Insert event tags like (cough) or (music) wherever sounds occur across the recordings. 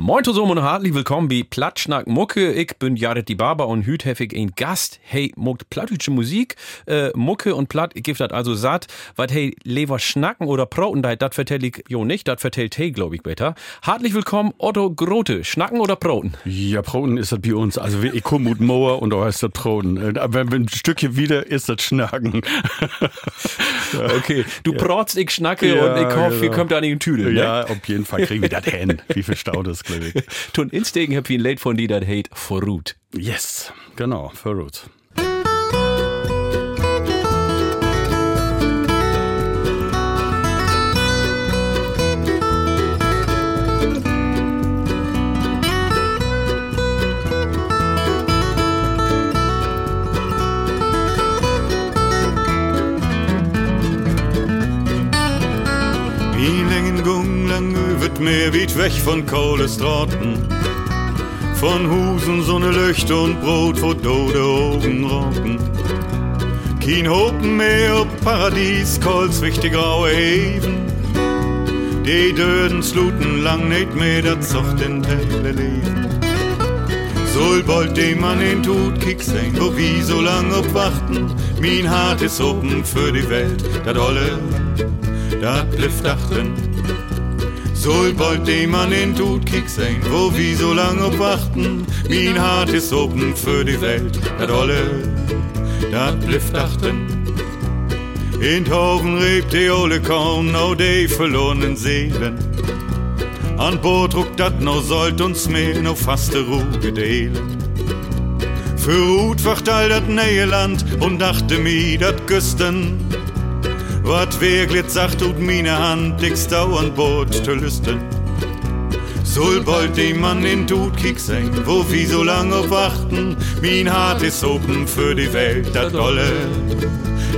Moin zusammen und herzlich willkommen bei Platschnack Mucke. Ich bin Jared die Barber und hüt heftig ein Gast. Hey, muckt plattdeutsche Musik, äh, Mucke und Platt, ich gebe das also satt. Was hey, lever schnacken oder proten, das vertell ich jo nicht, das vertellt hey, glaube ich, besser. Herzlich willkommen, Otto Grote. Schnacken oder proten? Ja, Proten ist das bei uns. Also ich komme mit Moor und da heißt das Proten. Aber wenn ein Stückchen wieder ist das Schnacken. (laughs) okay, du ja. protst, ich schnacke ja, und ich hoffe, genau. ihr kommt an den Tüdel. Ne? Ja, auf jeden Fall kriegen wir das hin. Wie viel Stau das, ich. (laughs) Tun instegen hab ich ein Lied von dir, das heißt Verrut. Yes, genau, Verrut. Wird mehr weit weg von Kohlestraten. Von Husen so ne Licht und Brot vor dode Augen rocken. Kein Hopen mehr ob Paradies, kolz wichtig graue Heven. Die Döden sluten lang nicht mehr, dat zocht in Telle leben. Soll bald dem Mann in Tod kick sein, wo wie so lang obwachten. Mein Hart ist open für die Welt, dat alle, dat bliff dachten. Soll bald dem Mann in Tod kick sein, wo wie so lang obwachten. Mein Hart ist open für die Welt, dat alle, dat bliff dachten. In Taufen rebt die Ole kaum no de verlorenen Seelen. An Boot druckt dat no sollt uns mehr no faste Ruhe gedelen. Für Ruth wacht all dat Land und dachte mi dat Küsten wat wirklich sagt tut meine Hand, ich stau an Boot zu lüsten. Soll bald dem Mann in Tod kick sein, wo wie so lang auf warten, mein Hart ist open für die Welt, dat dolle,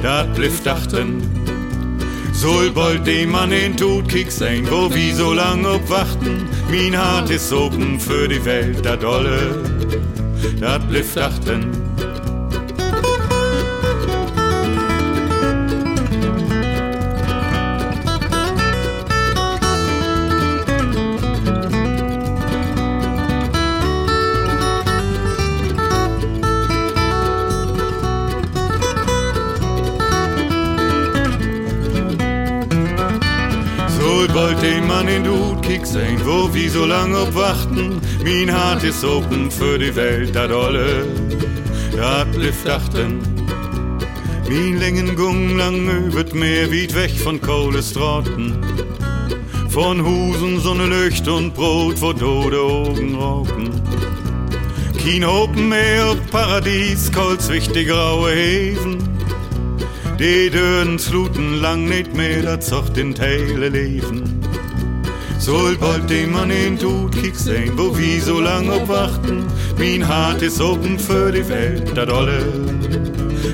dat bliff dachten. Soll bald dem Mann in Tod kick sein, wo wie so lang auf warten, mein Hart ist open für die Welt, dat dolle, dat bliff dachten. Kick sein, wo wie so lang obwachten. Mein Hart ist open für die Welt, dat alle, dat lift achten. Mein Längen gung lang wird mehr weit weg von Kohlestraten. Von Husen, Sonne, Licht und Brot, wo tode Augen rauchen. Kein Open mehr, Paradies, kolz wichtig graue Häfen. Die Dönen sluten lang nicht mehr, dat zocht in Teile leben. Soll bald dem Mann in Tod kick sein, wo wie so lang obwachten. Mein Hart ist open für die Welt, dat alle,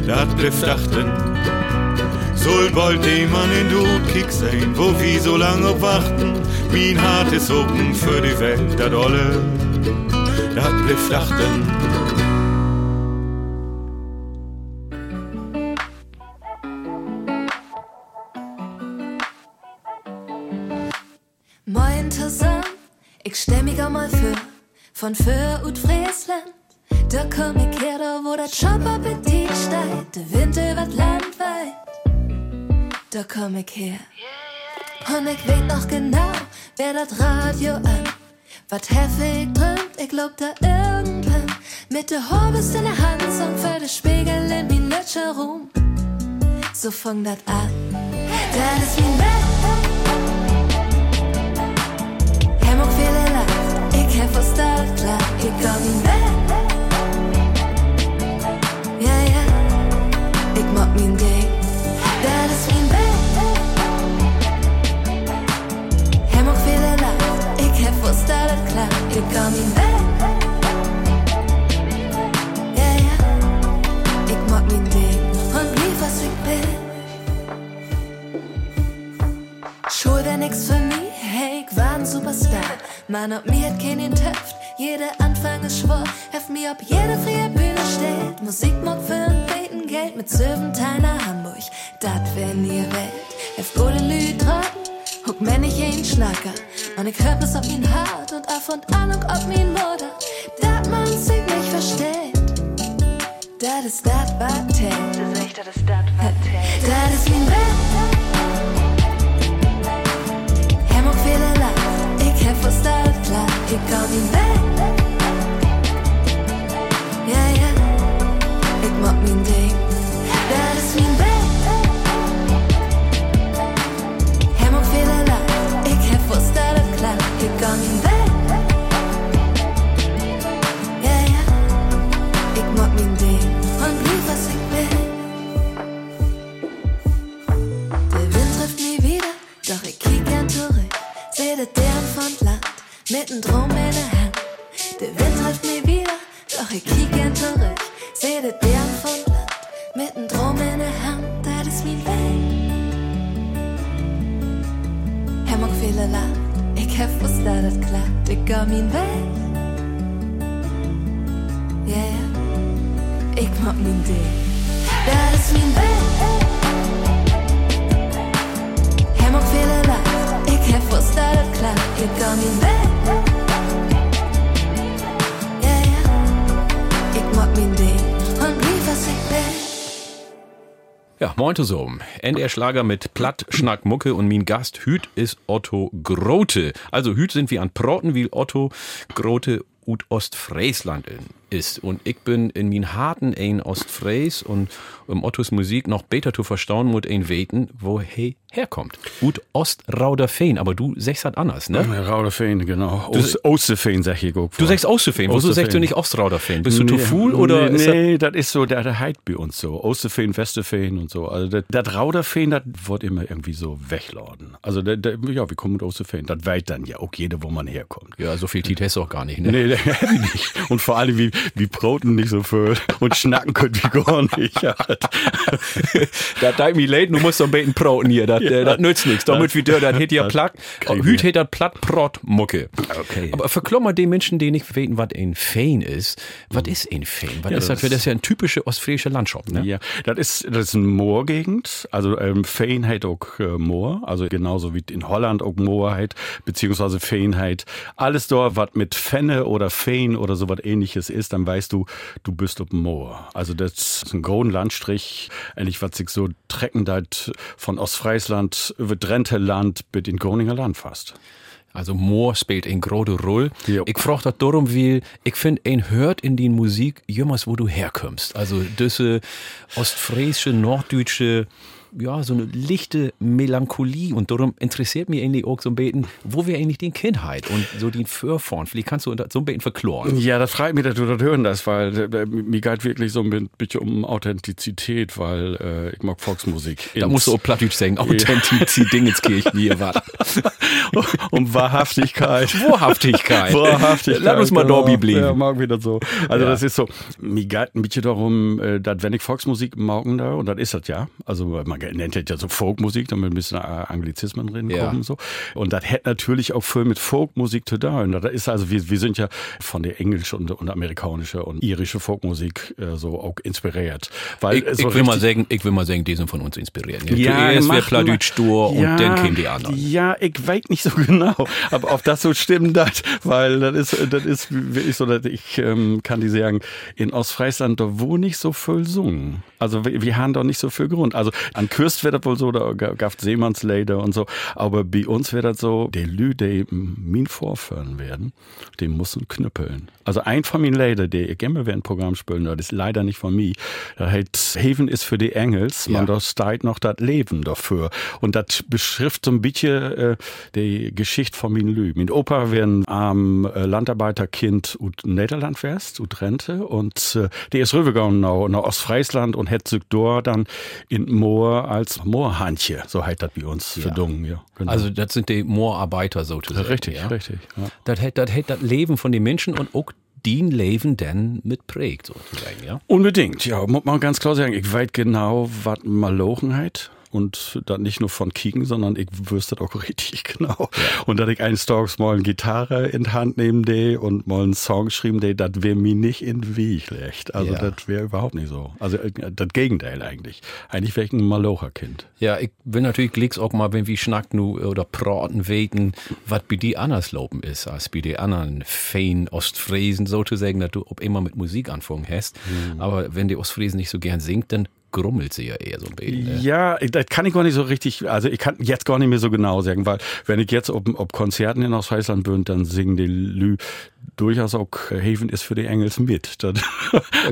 dat bliff dachten. Soll bald dem Mann in Tod kick sein, wo wie so lang obwachten. Mein Hart ist open für die Welt, dat alle, dat bliff dachten. Von Föhr und Friesland. Da komm ich her, da wo der Jobappetit steigt, der Wind über Land weit. Da komm ich her. Und ich weet noch genau, wer das Radio an. Wat heftig drömt, ich glaub da irgendwann. Mit der Horbis in der Hand, so für den Spiegel in mein Rum. So fang dat an. Das ist mein Bett. Kan forstärka igång min vän Ja, ja, ik mag min ding Dat is. Min vän Hem och fylla lapp Ik heb forstärkt klart igång min vän Ja, ja, ik mag min ding Und lief was ich bin Schuld er nix für mich, hey, ich war ein Superstar Mann, ob mir hat keinen Töpft, jeder Anfang ist schwor. Heft mir, ob jede freie Bühne steht. Musik mag für ein Beten Geld mit Sövental nach Hamburg. Dat wär nie Welt. Heft gute Lü tragen, huck mir nicht ein Schnacker. Ich hör bis auf ihn hart und auf und an und ob min Mutter. Dat man sich nicht versteht. Dat ist dat, wat. Das ist echt, dat ist dat, wat. Dat ist min Welt. Ik kan niet weg. Ja, ja, ik mag mijn ding, dat is mijn. Hem ook veel laat, ik heb versteld klaar, ik kan niet weg. Mit nem Drum in der Hand. Der Wind trifft mich wieder, doch ich kiek gern zurück. Seh das Dern von Land, mit nem Drum in der Hand. Das ist mein Weg. Hem ook viele lacht, ich hab was da das klappt. Ich geh mein Weg. Yeah, ich mag mein Ding. Das ist mein Weg. Het klaar, ik kan niet weg. Ja, und moin zusammen. NDR Schlager mit Platt, Schnack, Mucke und mein Gast Hüt ist Otto Grote. Also Hüt sind wie an Proten, wie Otto Grote ut Ostfriesland in- ist. Und ich bin in min harten ein Ostfries und um Ottos Musik noch besser zu verstauen muss ein weten, wo he herkommt. Ut Ostrauderfeen, aber du sagst halt anders, ne? Rauderfeen, genau. Oos- Oostefeen, sag ich auch. Du sagst Osterfeen. Wieso sagst du nicht Ostrauderfeen? Bist du zu full nee, oder Nee, nee das ist so, der, der Heid bei uns so. Osterfeen, Westerfeen und so. Also das, Rauderfeen, das wird immer irgendwie so wegladen. Also der, der, ja, wir kommen mit Osterfeen. Das weiß dann ja auch jeder, wo man herkommt. Ja, so viel Tit hast du auch gar nicht, ne? Nee, (laughs) nicht. Und vor allem, wie, wie Broten nicht so viel und schnacken könnt wie gar nicht. (laughs) Ja. da deit mi leid, du musst so ein bisschen Broten hier, das, äh, das nützt nichts. Damit wie der, das hätt ja platt, Hüt wir. hätt das platt Brot Mucke. Okay. Aber verklommer den Menschen, die nicht weten, was ein Fein ist. Was ist ein Fein? Was ist das das für, das ist ja ein typische ostfriesische Landschaft, ne? Ja, das ist, das ist eine Moorgegend. Also ähm, Feen hat auch äh, Moor, also genauso wie in Holland auch Moor hat, beziehungsweise Feen hat. Alles dort, was mit Fenne oder Feen oder so was ähnliches ist, dann weißt du, du bist auf dem Moor. Also das ist ein großen Landstrich, eigentlich was sich so treckend halt von Ostfriesland über Drenthe Land bis in Groninger Land fast. Also Moor spielt ein große Rolle. Jo. Ich frag das darum, weil ich finde, ein hört in die Musik jemals, wo du herkommst. Also diese ostfriesische, norddeutsche, ja, so eine lichte Melancholie und darum interessiert mich eigentlich auch so ein bisschen, wo wir eigentlich die Kindheit und so die Vorfahren, vielleicht kannst du so ein bisschen verkloren. Ja, das freut mich, dass du das hören das, weil äh, äh, mir geht wirklich so ein bisschen um Authentizität, weil äh, ich mag Volksmusik. Da musst du auch Plattdeutsch sagen, Authentizität, Dingenskirchen, hier, was. (laughs) um Wahrhaftigkeit. Wahrhaftigkeit. Wahrhaftigkeit. Lass uns mal genau. Dobby blieben. Ja, mag wieder so. Also Ja. das ist so, mir geht ein bisschen darum, äh, dass wenn ich Volksmusik morgen da, und das ist das ja, also man nennt das ja so Folkmusik, damit ein bisschen äh, Anglizismen drin Ja. kommen so. Und das hätte natürlich auch viel mit Folkmusik zu tun. Das ist also, wir, wir sind ja von der englische und, und amerikanische und irische Folkmusik äh, so auch inspiriert. Weil Ich, so ich will mal sagen, ich will mal sagen, die sind von uns inspiriert. Ne? ja, macht Plattdeutsch mal- stur und Ja, dann kämen die anderen. Ja, ich weiß nicht so (laughs) genau, aber ob das so stimmt, das, weil das ist, das ist wirklich so, dass ich ähm, kann die sagen, in Ostfriesland, da wo nicht so viel sungen. Also wir, wir haben doch nicht so viel Grund. Also an Kürst wird das wohl so, da gab Seemannsleider und so, aber bei uns wird das so, der Lü, die min vorführen werden, die müssen knüppeln. Also ein von meinen Leider, der ich gerne ein Programm spielen, das ist leider nicht von mir. Da heißt, Haven ist für die Engels, man Ja. steigt noch das Leben dafür. Und das beschrift so ein bisschen äh, die Geschichte von min Lü. Mein Opa wäre ein arm äh, Landarbeiterkind ut Niederland wärst, ut Rente. Und äh, der ist rübergegangen nach, nach Ostfriesland und hätte sich dort dann in Moor als Moorhandje, so heißt das bei uns, verdungen. Ja, genau. Also das sind die Moorarbeiter sozusagen. richtig, ja? richtig. Ja. Das hätte das, das Leben von den Menschen und auch den Leben dann mitprägt sozusagen, ja? Unbedingt, ja, muss man ganz klar sagen. Ich weiß genau, was Malochen hat und dann nicht nur von Kicken, sondern ich wüsste das auch (laughs) richtig genau. Und dass ich eines Tages mal eine Gitarre in die Hand nehmen de und mal einen Song schreiben de, das wäre mir nicht in den Weg legt. Also Ja. das wäre überhaupt nicht so. Also äh, das Gegenteil eigentlich. Eigentlich wäre ich ein Malocher-Kind. Ja, ich will natürlich glicks auch mal, wenn wir schnacken nu oder praten weten, was bei die anders lopen ist, als bei die anderen fein Ostfriesen sozusagen, dass du ob immer mit Musik anfangen hast. Aber wenn die Ostfriesen nicht so gern singt, dann grummelt sie ja eher so ein bisschen. Ne? Ja, das kann ich gar nicht so richtig, also ich kann jetzt gar nicht mehr so genau sagen, weil wenn ich jetzt ob, ob Konzerten in Ostfriesland bin, dann singen die Lü durchaus auch Haven ist für die Engels mit. (laughs) Das,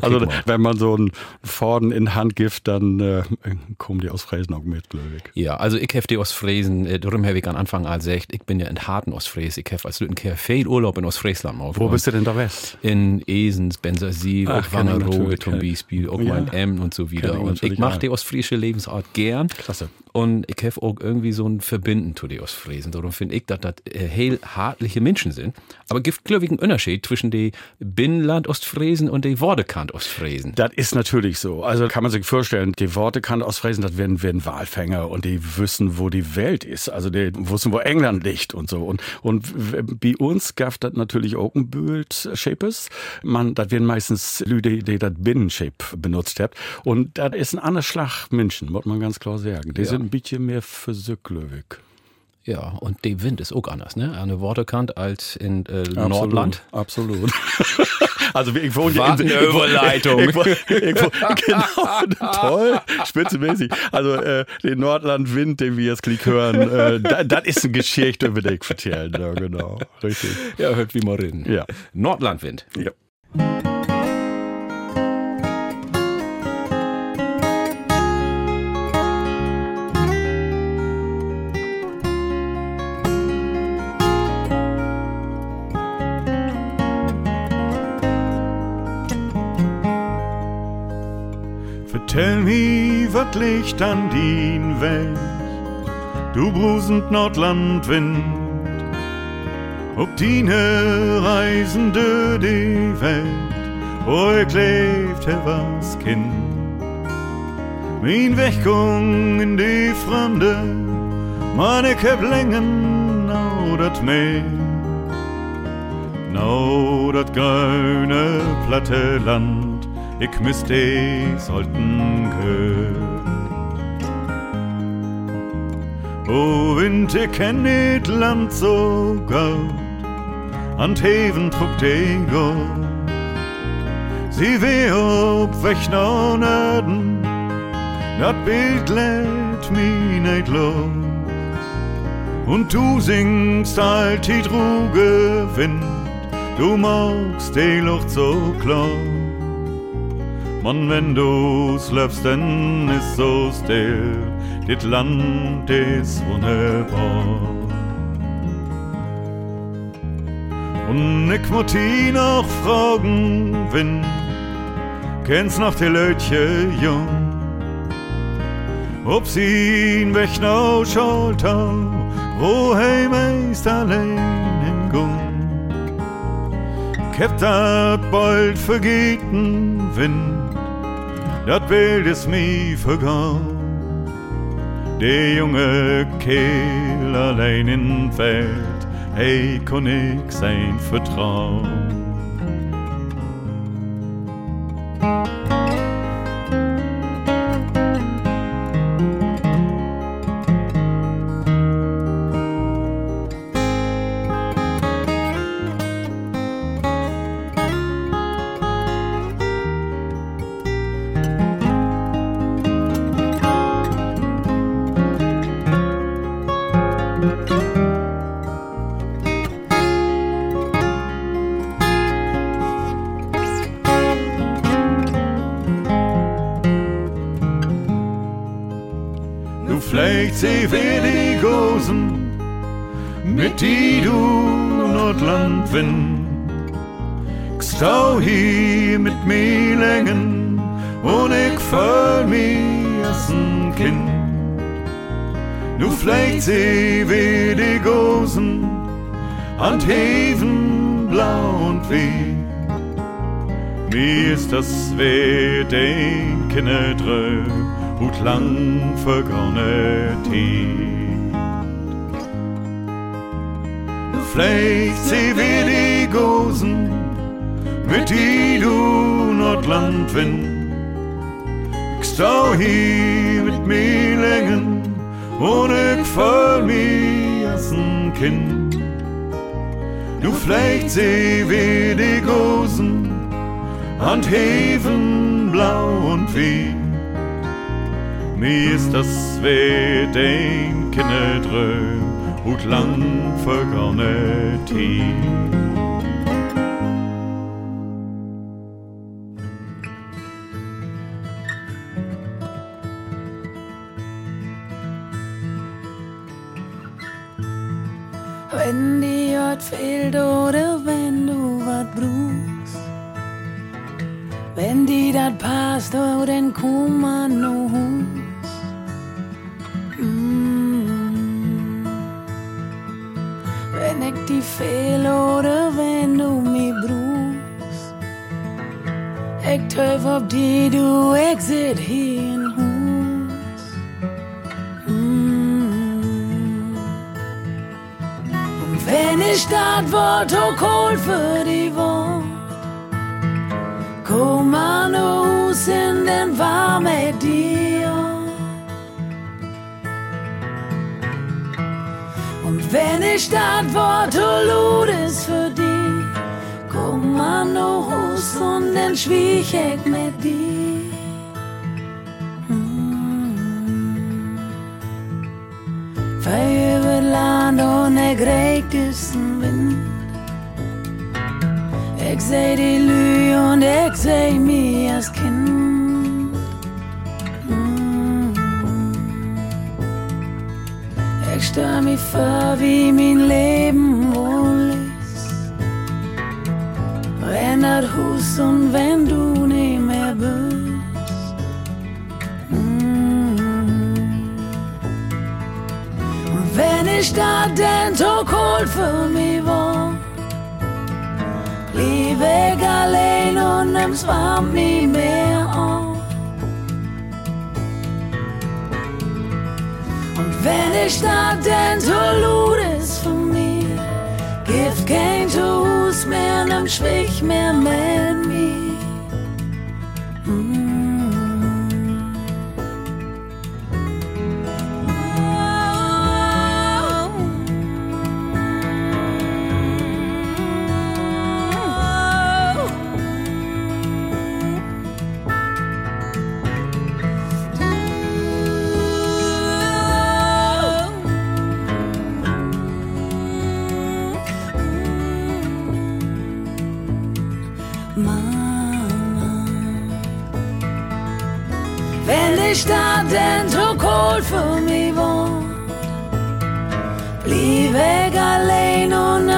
also mal. wenn man so einen Forden in Hand gibt, dann äh, kommen die Ostfriesen auch mit, glaube ich. Ja, also ich hef die Ostfriesen, äh, darum habe ich an Anfang an gesagt, ich bin ja in harten Ostfries, ich hef als Lüttenkehr viel Urlaub in Ostfriesland mal. Wo bist du denn da West? in Esens, Bensersiel, Wangerooge. Beispiel, auch Ja. mal in Emmen und so wieder. Ich Und ich natürlich mach auch. die ostfriesische Lebensart gern. Klasse. Und ich habe auch irgendwie so ein Verbinden zu den Ostfriesen. Darum finde ich, dass das äh, heel hartliche Menschen sind. Aber gibt, glaube ich, einen Unterschied zwischen den Binnenland-Ostfriesen und den Wordekant-Ostfriesen. Das ist natürlich so. Also kann man sich vorstellen, die ausfräsen, das werden, werden Walfänger und die wissen, wo die Welt ist. Also die wissen, wo England liegt und so. Und, und bei uns gab das natürlich auch ein Bild Shapes. Man, das werden meistens Leute, die das Binnenshape benutzt hat. Und das ist ein anderer Schlag Menschen, muss man ganz klar sagen. Die Ja. sind ein bisschen mehr physiklöwig. Ja, und der Wind ist auch anders, ne? Der Wordekant als in äh, Nordland. Absolut. (laughs) also ich wohne Was in eine Überleitung. Ich, wohne- ich, wohne- genau, (laughs) toll, spitzenmäßig. Also äh, den Nordlandwind, den wir jetzt Klick hören, äh, da- das ist eine Geschichte, über ich erzählen. Ja, genau, richtig. Ja, hört wie mal reden. Ja. Nordlandwind. Ja. Vertell mi, wat liegt an din Weg, du brusend Nordlandwind. Ob dine Reisen dö die Welt, wo ich lebt, he was Kind. Min Wechgung in die Fremde, man ich heb längen nau dat Meer. Nau dat grüne platte Land, ich misst die sollten gehört. O Wind, ich kenn dit Land so gut, an Heven trug die Gott. Sie weh ob weg nach Norden, dat Bild lädt mi nicht los. Und du singst alt die Druge Wind, du magst die Luft so klar. Mann, wenn du schläfst, dann ist so still, dit Land ist wunderbar. Und ich muss ihn noch fragen, Wind, kennst noch die Leutche jung? Ob sie ihn weg nach Schaltau, wo he meist allein hingung. Kept dat bald vergeten Wind, dat Bild ist mi vergangen. Der junge Kehl allein in Welt, hey, kon ich sein Vertrauen. Wie. Mir ist das weh, den Kinder drö und lang vergangene Tid. Vielleicht sie wir die Gosen, mit die du Nordland wind. Ich stau hier mit mir längen ich voll mir als ein Kind. Nu vielleicht sie wir die Gosen, an Heven blau und wie. Mir ist das weh den Kinderdröm und lang vergangene Tid. Ort fehlt oder wenn du wat brust. Wenn die dat passt, oh, dann komm man no Hus. Mm. Wenn ich die fehl oder wenn du mi brust. Ich töf ob die du, sit hier ich dat Wort so cold für die Wort, komm an Hus in den warm mit dir. Und wenn ich dat Wort so lud ist für die, komm an Hus und dann schwieg ich mit dir. Mm. Ist ein Wind. Ich seh die Lü und ich seh mir als Kind. Mm. Ich stell mich vor, wie mein Leben wohl ist. Wenn das Hus und wenn du nicht mehr bist. Und wenn ich da denn so cold für mich war, blieb ich allein und nimm's warm nie mehr auf. Und wenn ich da denn so lud ist für mich, gibt kein Hus mehr, nimm schwich mehr mit mir.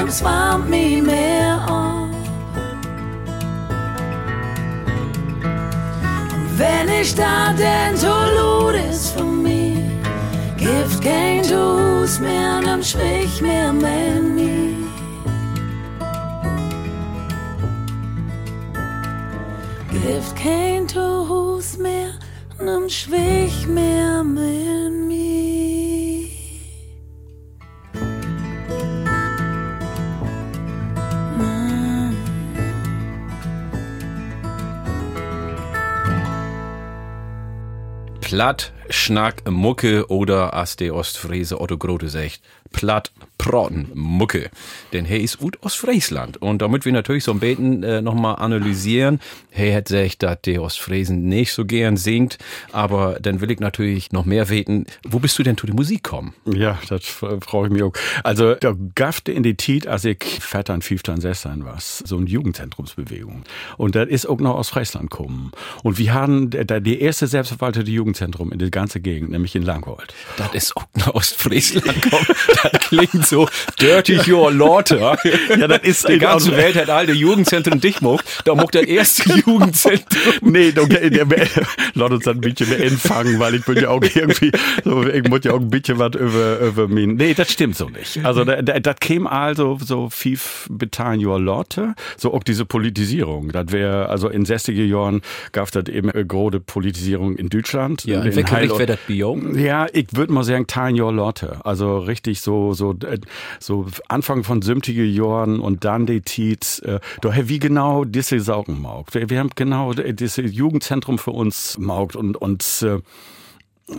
Und nimm's warm mich mehr auf. Und wenn ich da denn so lud ist für mich, gibt kein Hus mehr, nimm schwich mehr mit mir. Gibt kein Hus mehr, nimm schwich mehr mit Platt, Schnack, Mucke oder as de Ostfriese Otto Grote sagt, Platt, Protten, Mucke. Denn hey ist ut Ostfriesland. Und damit wir natürlich so ein Beten äh, nochmal analysieren, hey hat sagt, dass der Ostfriesen nicht so gern singt, aber dann will ich natürlich noch mehr weten, wo bist du denn zu der Musik kommen? Ja, das freue ich mich auch. Also, da gafte in die Tit, als ich Vettern, Fünftern, Sestern was, so eine Jugendzentrumsbewegung. Und das ist auch noch aus Friesland gekommen. Und wir haben da die erste selbstverwaltete Jugendzentrum in der ganze Gegend, nämlich in Langhold. Das ist auch nach Ostfriesland kommt. (laughs) Das klingt so dirty your laughter. Ja, das ist Die ganze Welt hat alte Jugendzentren dich mocht. Da mocht der erste (laughs) Jugendzentrum. Nee, da, der, der, lass uns ein bisschen mehr empfangen, weil ich bin ja auch irgendwie, so, ich muss ja auch ein bisschen was über, über mich. Nee, das stimmt so nicht. Also, da- da- das käme also so viel betan your Lotte, so auch diese Politisierung. Das wäre, also in 60er Jahren gab es das eben eine große Politisierung in Deutschland. Ja, in in welcher Heil- wäre das Bio? Ja, ich würde mal sagen, Teilen your Lotte. Also richtig so, so, äh, so Anfang von 70er Jahren und dann die Tiet, äh, da wie genau diese Saugen maugt. Wir, wir haben genau diese Jugendzentrum für uns maugt und, und, äh,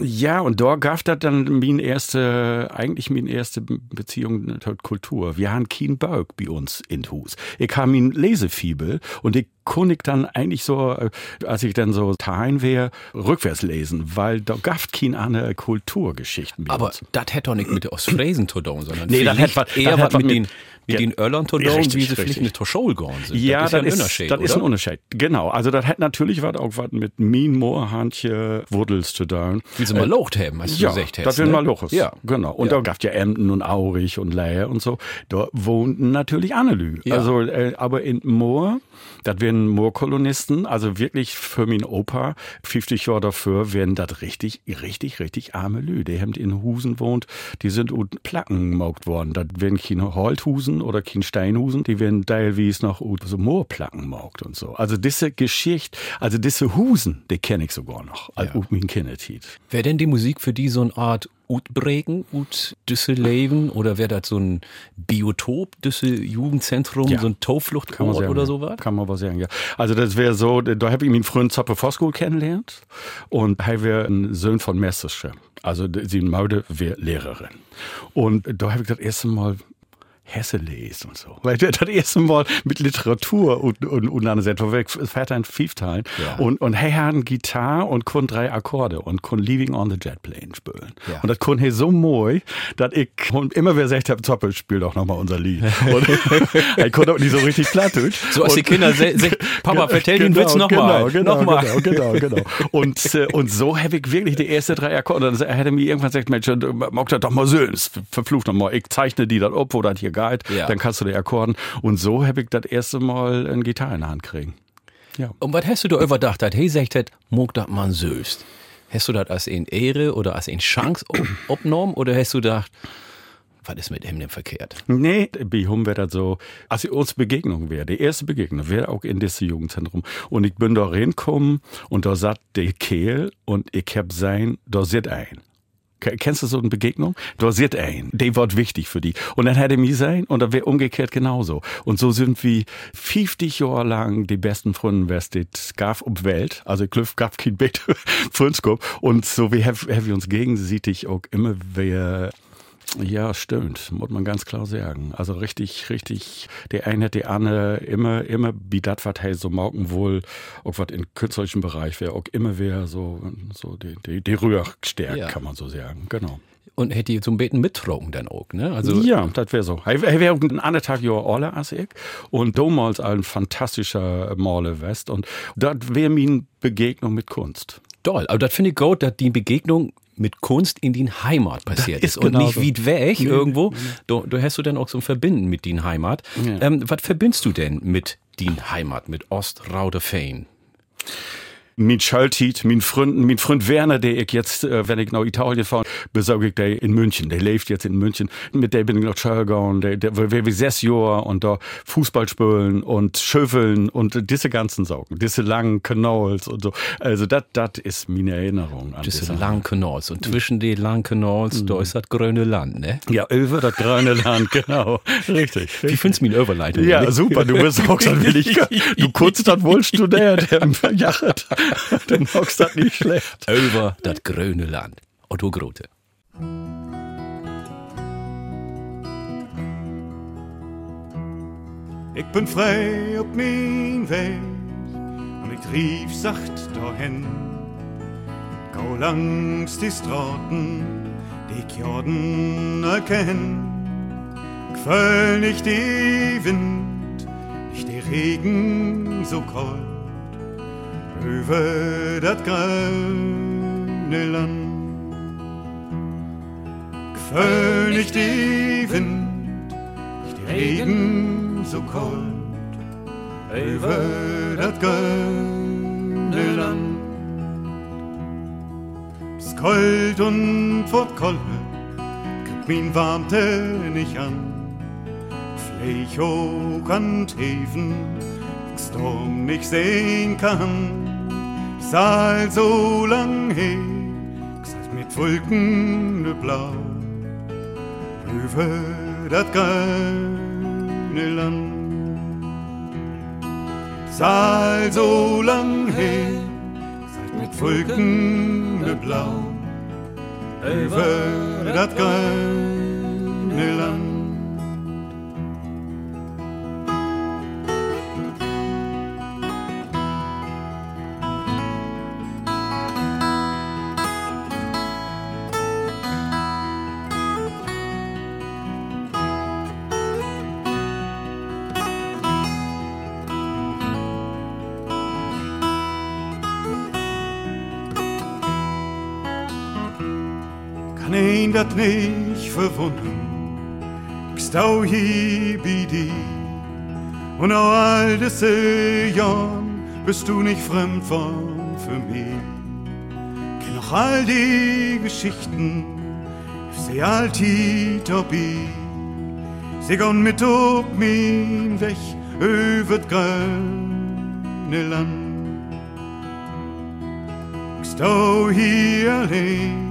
ja, und da gab das dann mein erste, eigentlich meine erste Beziehung zur Kultur. Wir haben keinen Berg bei uns in Hus. Ich habe mein Lesefibel und ich konnte ich dann eigentlich so, äh, als ich dann so daheim wäre, rückwärts lesen, weil da gab es keine andere Kulturgeschichten bei Aber uns. das hätte doch nicht mit der Ostfriesen zu tun, sondern Nee, das was- eher was mit, mit- den, mit Ja. den Öllern zu Ja, tun, richtig, wie sie vielleicht gegangen sind. Ja, das ist ja ein ist, Unterschied, das ist ein? Unterschied. Genau. Also, das hat natürlich was auch was mit Mien, Moorhandje, Wuddels zu tun. Wie sie mal locht haben, als du Ja, gesagt hast. das sind ne? mal Loches. Ja. Genau. Und Ja. da gab's ja Emden und Aurich und Leie und so. Da wohnten natürlich Annelü. Ja. Also, äh, aber in Moor, das wären Moorkolonisten, also wirklich für mein Opa, 50 Jahre dafür, wären das richtig, richtig, richtig arme Lü. Die haben in Husen wohnt, die sind ut Placken gemaugt worden. Das wären keine Holthusen oder kein Steinhusen, die wären teilweise noch so Moorplacken gemaugt und so. Also diese Geschichte, also diese Husen, die kenne ich sogar noch, als Ja. mein Kindertiet. Wäre denn die Musik für die so eine Art Utbregen, Ut Düsse Leben oder wäre das so ein Biotop, Düsse Jugendzentrum, Ja. so ein Taufluchtort oder sowas? Kann man aber sagen, ja. Also das wäre so, da habe ich meinen Freund Zoppe Voskul kennengelernt und er wäre ein Sohn von Messersche. Also sie Maude wäre Lehrerin. Und da habe ich das erste Mal Hesse lesen und so. Weil das erste Mal mit Literatur und, und, und dann setzt, weil ich Vater in Fiefteilen. Ja. Und, und hey, hat eine Gitarre und konnte drei Akkorde und konnte Leaving on the Jet Plane spielen. Ja. Und das konnte er so moi, dass ich und immer wer gesagt habe, Zoppe, spiel doch nochmal unser Lied. (laughs) Und ich konnte auch nicht so richtig Plattdeutsch. So als die Kinder se- (laughs) Papa, vertell den Witz noch mal. Genau, genau, Noch genau, genau, (laughs) genau. Und, äh, und so habe ich wirklich die ersten drei Akkorde. Und dann er mir irgendwann gesagt, Mensch, du mag das doch mal so, das verflucht noch mal. Ich zeichne die dann ab, wo das hier geht. Ja. Dann kannst du die Akkorden. Und so habe ich das erste Mal eine Gitarre in der Hand kriegen. Ja. Und was hast du da überdacht? hat? Hey, sagt hat, mag das man söst. Hast du das als eine Ehre oder als eine Chance ob- (clears throat) obnommen oder hast du gedacht, was ist mit ihm denn verkehrt? Nee, bei Hum wäre das so, als uns Begegnung wäre, die erste Begegnung wäre auch in diesem Jugendzentrum. Und ich bin da reingekommen und da satt der Kehl und ich hab sein, da sit ein. Ke- Kennst du so eine Begegnung? Da sit ein. Die wird wichtig für die. Und dann hätte mir sein und dann wäre umgekehrt genauso. Und so sind wir 50 Jahre lang die besten Freunde, was das gab um Welt. Also Cliff gab kein Bett (laughs) Freundskop. Und so wie haben wir uns gegenseitig auch immer wieder ja, stimmt, muss man ganz klar sagen. Also richtig, richtig, der eine hat die andere immer, immer, wie das, was er so mauken wohl, auch was im künstlerischen Bereich wäre, auch immer wieder so, so die, die, die Rührstärke, Ja. kann man so sagen, genau. Und hätte die zum Beten mittrocken dann auch, ne? Also, ja, das wäre so. Er wäre ein anderthalb Jahre älter als ich und damals ein fantastischer Maler West und das wäre meine Begegnung mit Kunst. Toll, aber das finde ich gut, dass die Begegnung mit Kunst in die Heimat passiert Das ist, ist und nicht so. weit weg irgendwo. Du, du hast du dann auch so ein Verbinden mit die Heimat. Ja. Ähm, was verbindest du denn mit die Heimat, mit Ostrauderfein? Mein Schaltit, mein Freund, mein Freund Werner, der ich jetzt, äh, wenn ich nach Italien fahre, besorge ich der in München. Der lebt jetzt in München. Mit der bin ich nach Schall gegangen. Der, der, wir wir sechs Jahre und da Fußball spielen und Schöfeln und diese ganzen Sachen. Diese langen Kanals und so. Also das, das ist meine Erinnerung an Diese langen Kanals. Und zwischen den langen Kanals, da ist das grüne Land, ne? Ja, über das grüne Land, (laughs) genau. Richtig. Wie findest du meine Überleitung? Ja, ne? super, du bist auch so (laughs) willig. Du kurz das wohl studiert, Herr Jachet. Du magst das nicht schlecht. Über das grüne Land. Otto Grote. Ich bin frei op mijn Weg und ich trief sacht dahin. Gau langs die Straßen, die ich Jorden erkenn. Quell nicht die Wind, nicht der Regen so kalt. Über das grüne Land. Gefühl nicht die Wind, nicht die Regen so kalt, über das grüne Land. Es kalt und fort Kolle, gibt min Warmte nicht an. Pflech hoch an Teven, Sturm nicht sehen kann. Sal so lang her, gesagt mit Wolken blau, über das grüne Land. Sal so lang her, gesagt mit Wolken blau, über das grüne Land. Dat nicht verwundern. Ich stau hier bei dir und auch all diese Jahren bist du nicht fremd worden für mich. Kenn noch all die Geschichten, ich seh alltid dabei. Sie gehen mit auf mein Weg über das grüne Land. Ich stau hier allein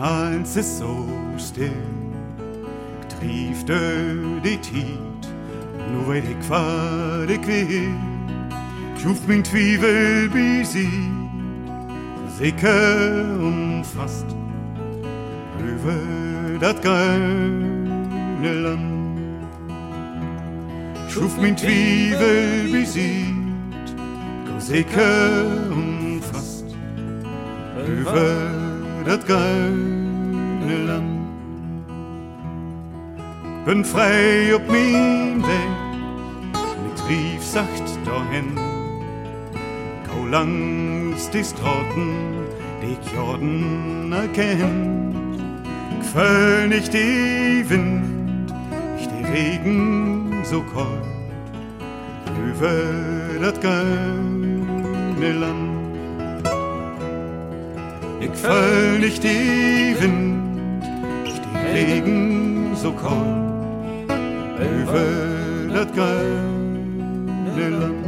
als es so still triefte die Tiet, nur weil ich war, ich will. Schuf mein Twiebel bis sie, sicher und fast über das grüne Land. Schuf mein Twiebel bis sie, sicher und fast über das grüne Land. Bin frei op mein Weg, mit rief sacht dahin. Gau langs die Straßen, die ich Jordan erkenn. Gföll nicht die Wind, nicht die Regen so kalt, über das grüne Land. Ich fühl nicht die Wind, nicht die Regen so kalt, über das grüne Land.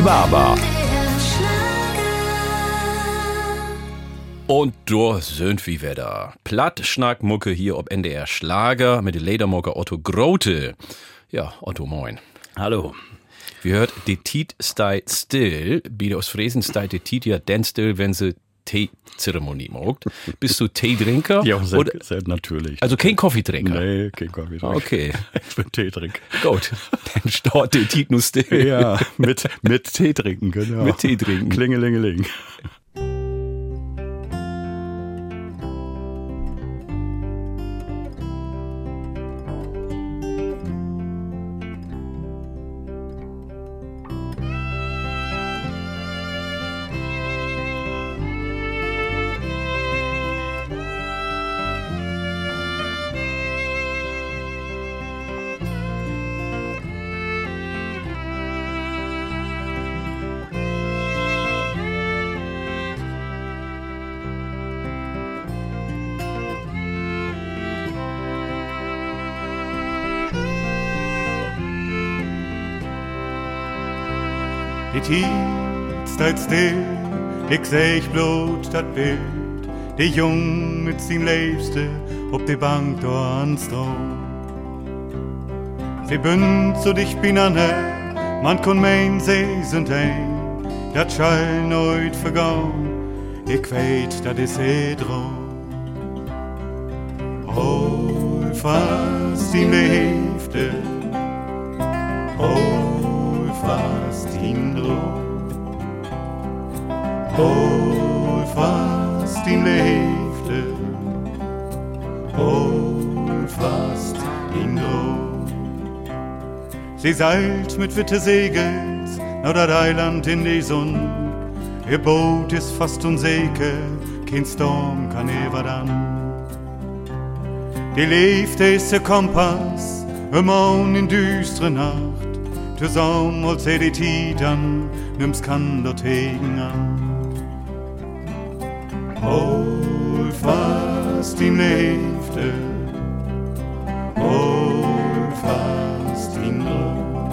Jared Bibaba. Und da sind wir wieder. Platt, Schnack, Mucke hier ob NDR Schlager mit dem Ledermucker Otto Grote. Ja, Otto, moin. Hallo. Wir hört, die Tiet steit still. Biede aus Fräsen steit die Tiet ja denn still, wenn sie Teezeremonie mogt. Bist du Teetrinker? Ja, sehr, Oder, sehr natürlich. also kein Kaffeetrinker? nee, kein Kaffee. Okay, (laughs) Ich bin Teetrinker. gut. Dann staut die still. Ja, mit, mit Tee trinken, genau. Mit Tee trinken. Klingelingeling. Tiet steht still, ik zeg bloot dat Bild. Die Jung mit sin Liebste ob die Bank da an Strom. Sie bünd zu dich binane, man kon mein sie sind ein, dat schall nooit vergaun, ik weet dat is he drum. Hol fast de Hälfte, hol fast in drum. Hol fast in de Hälfte, hol fast in drum. Sie seilt mit Witte Segels, nach dat Eiland in die Sonn. Ihr Boot ist fast unsäke, kein Sturm kann ever dann. Die Liefde ist der Kompass, immer in düstere Nacht. Zusammen holt sie die Titan, nimm's kann dort hegen an. Hol fast in Liefde, hol fast in Druck.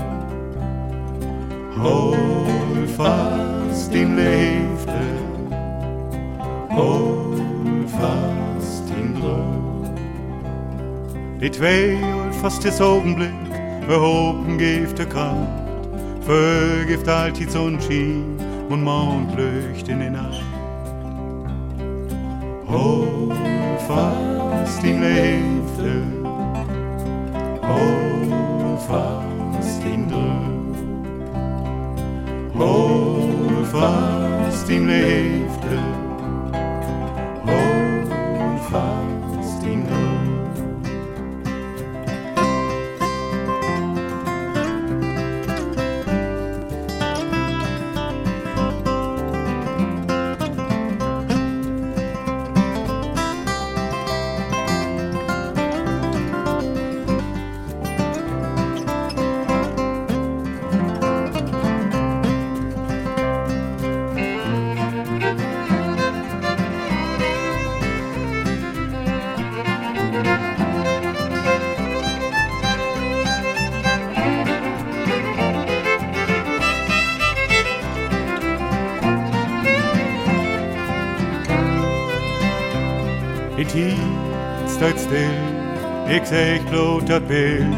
Hol fast in Liefde, hol fast in Druck. Die twee hol fast des Augenblick, behoben gifte Kraft, vergift Sonnenschien und Mondlicht in die Nacht. Hol fast in Liefde, hol fast in Druck. Hol fast in Liefde, ik zeg bloot dat beeld.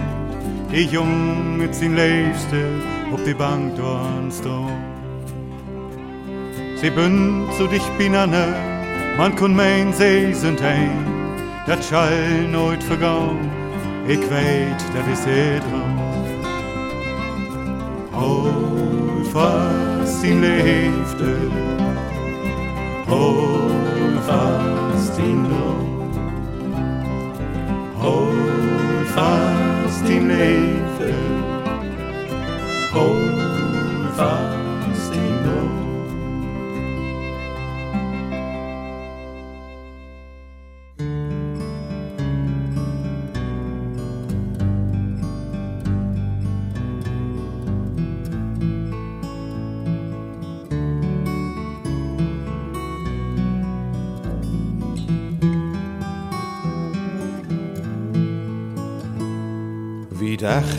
Die Jung mit sin Liebste ob die Bank dort strom. Sie bünd zu dich binane, man kun mein sie sind ein. Dat schall nooit vergaun, ik weet dat is het drum. Hol fast in Liefde, hol fast in fast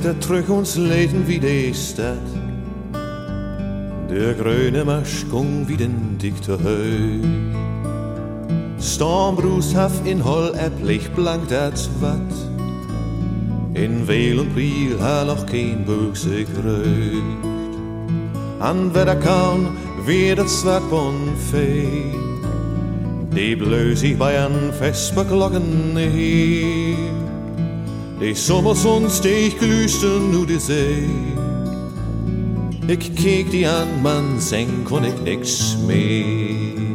Wie dachte terug ons leven wie de stad. De grüne Maschkung wie den Diktor Höh. Stormbruust haf in hol äpplich blank dat wat. In und Priel ha noch kein Büchse gerögt. An wer kan weer dat zwart. Die bleu sich bei an Vesperglocken hier. Die Sommerzon steeg glüsten nu de zee. Ik keek die aan, man zeng kon ik niks meer.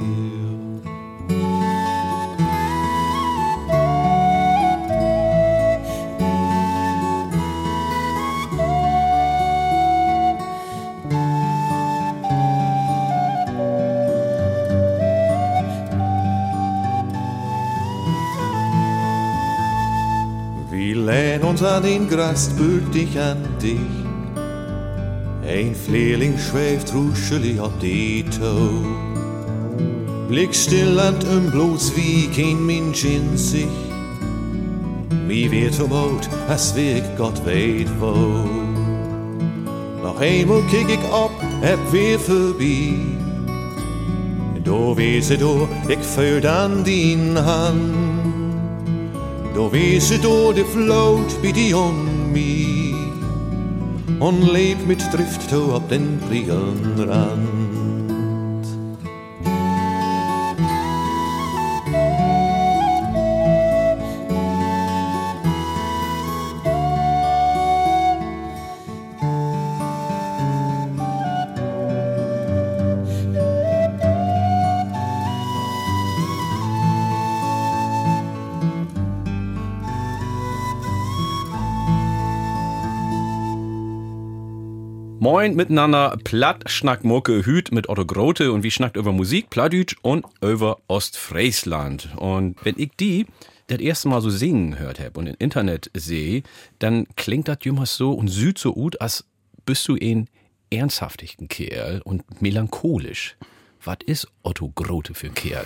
An den Grast, bürt dich an dich. Ein Vleerling schweeft ruschelig op die Tau. Blick still an bloß wie kein Mensch in sich. Wie wird verbaut, als ich Gott weet wo. Noch einmal kick ich ab, heb weer voorbij. Då wees het ik fühl an din hand. Då het då, de floot bij die on mij. Und lebt mit Drifttau ab den Moin miteinander, Platt schnackt Mucke Hüt mit Otto Grote und wie schnackt über Musik, Plattdütsch und über Ostfriesland. Und wenn ich die das erste Mal so singen hört hab und im Internet sehe, dann klingt das jemals so und süd so gut, als bist du ein ernsthaftigen Kerl und melancholisch. Was ist Otto Grote für ein Kerl?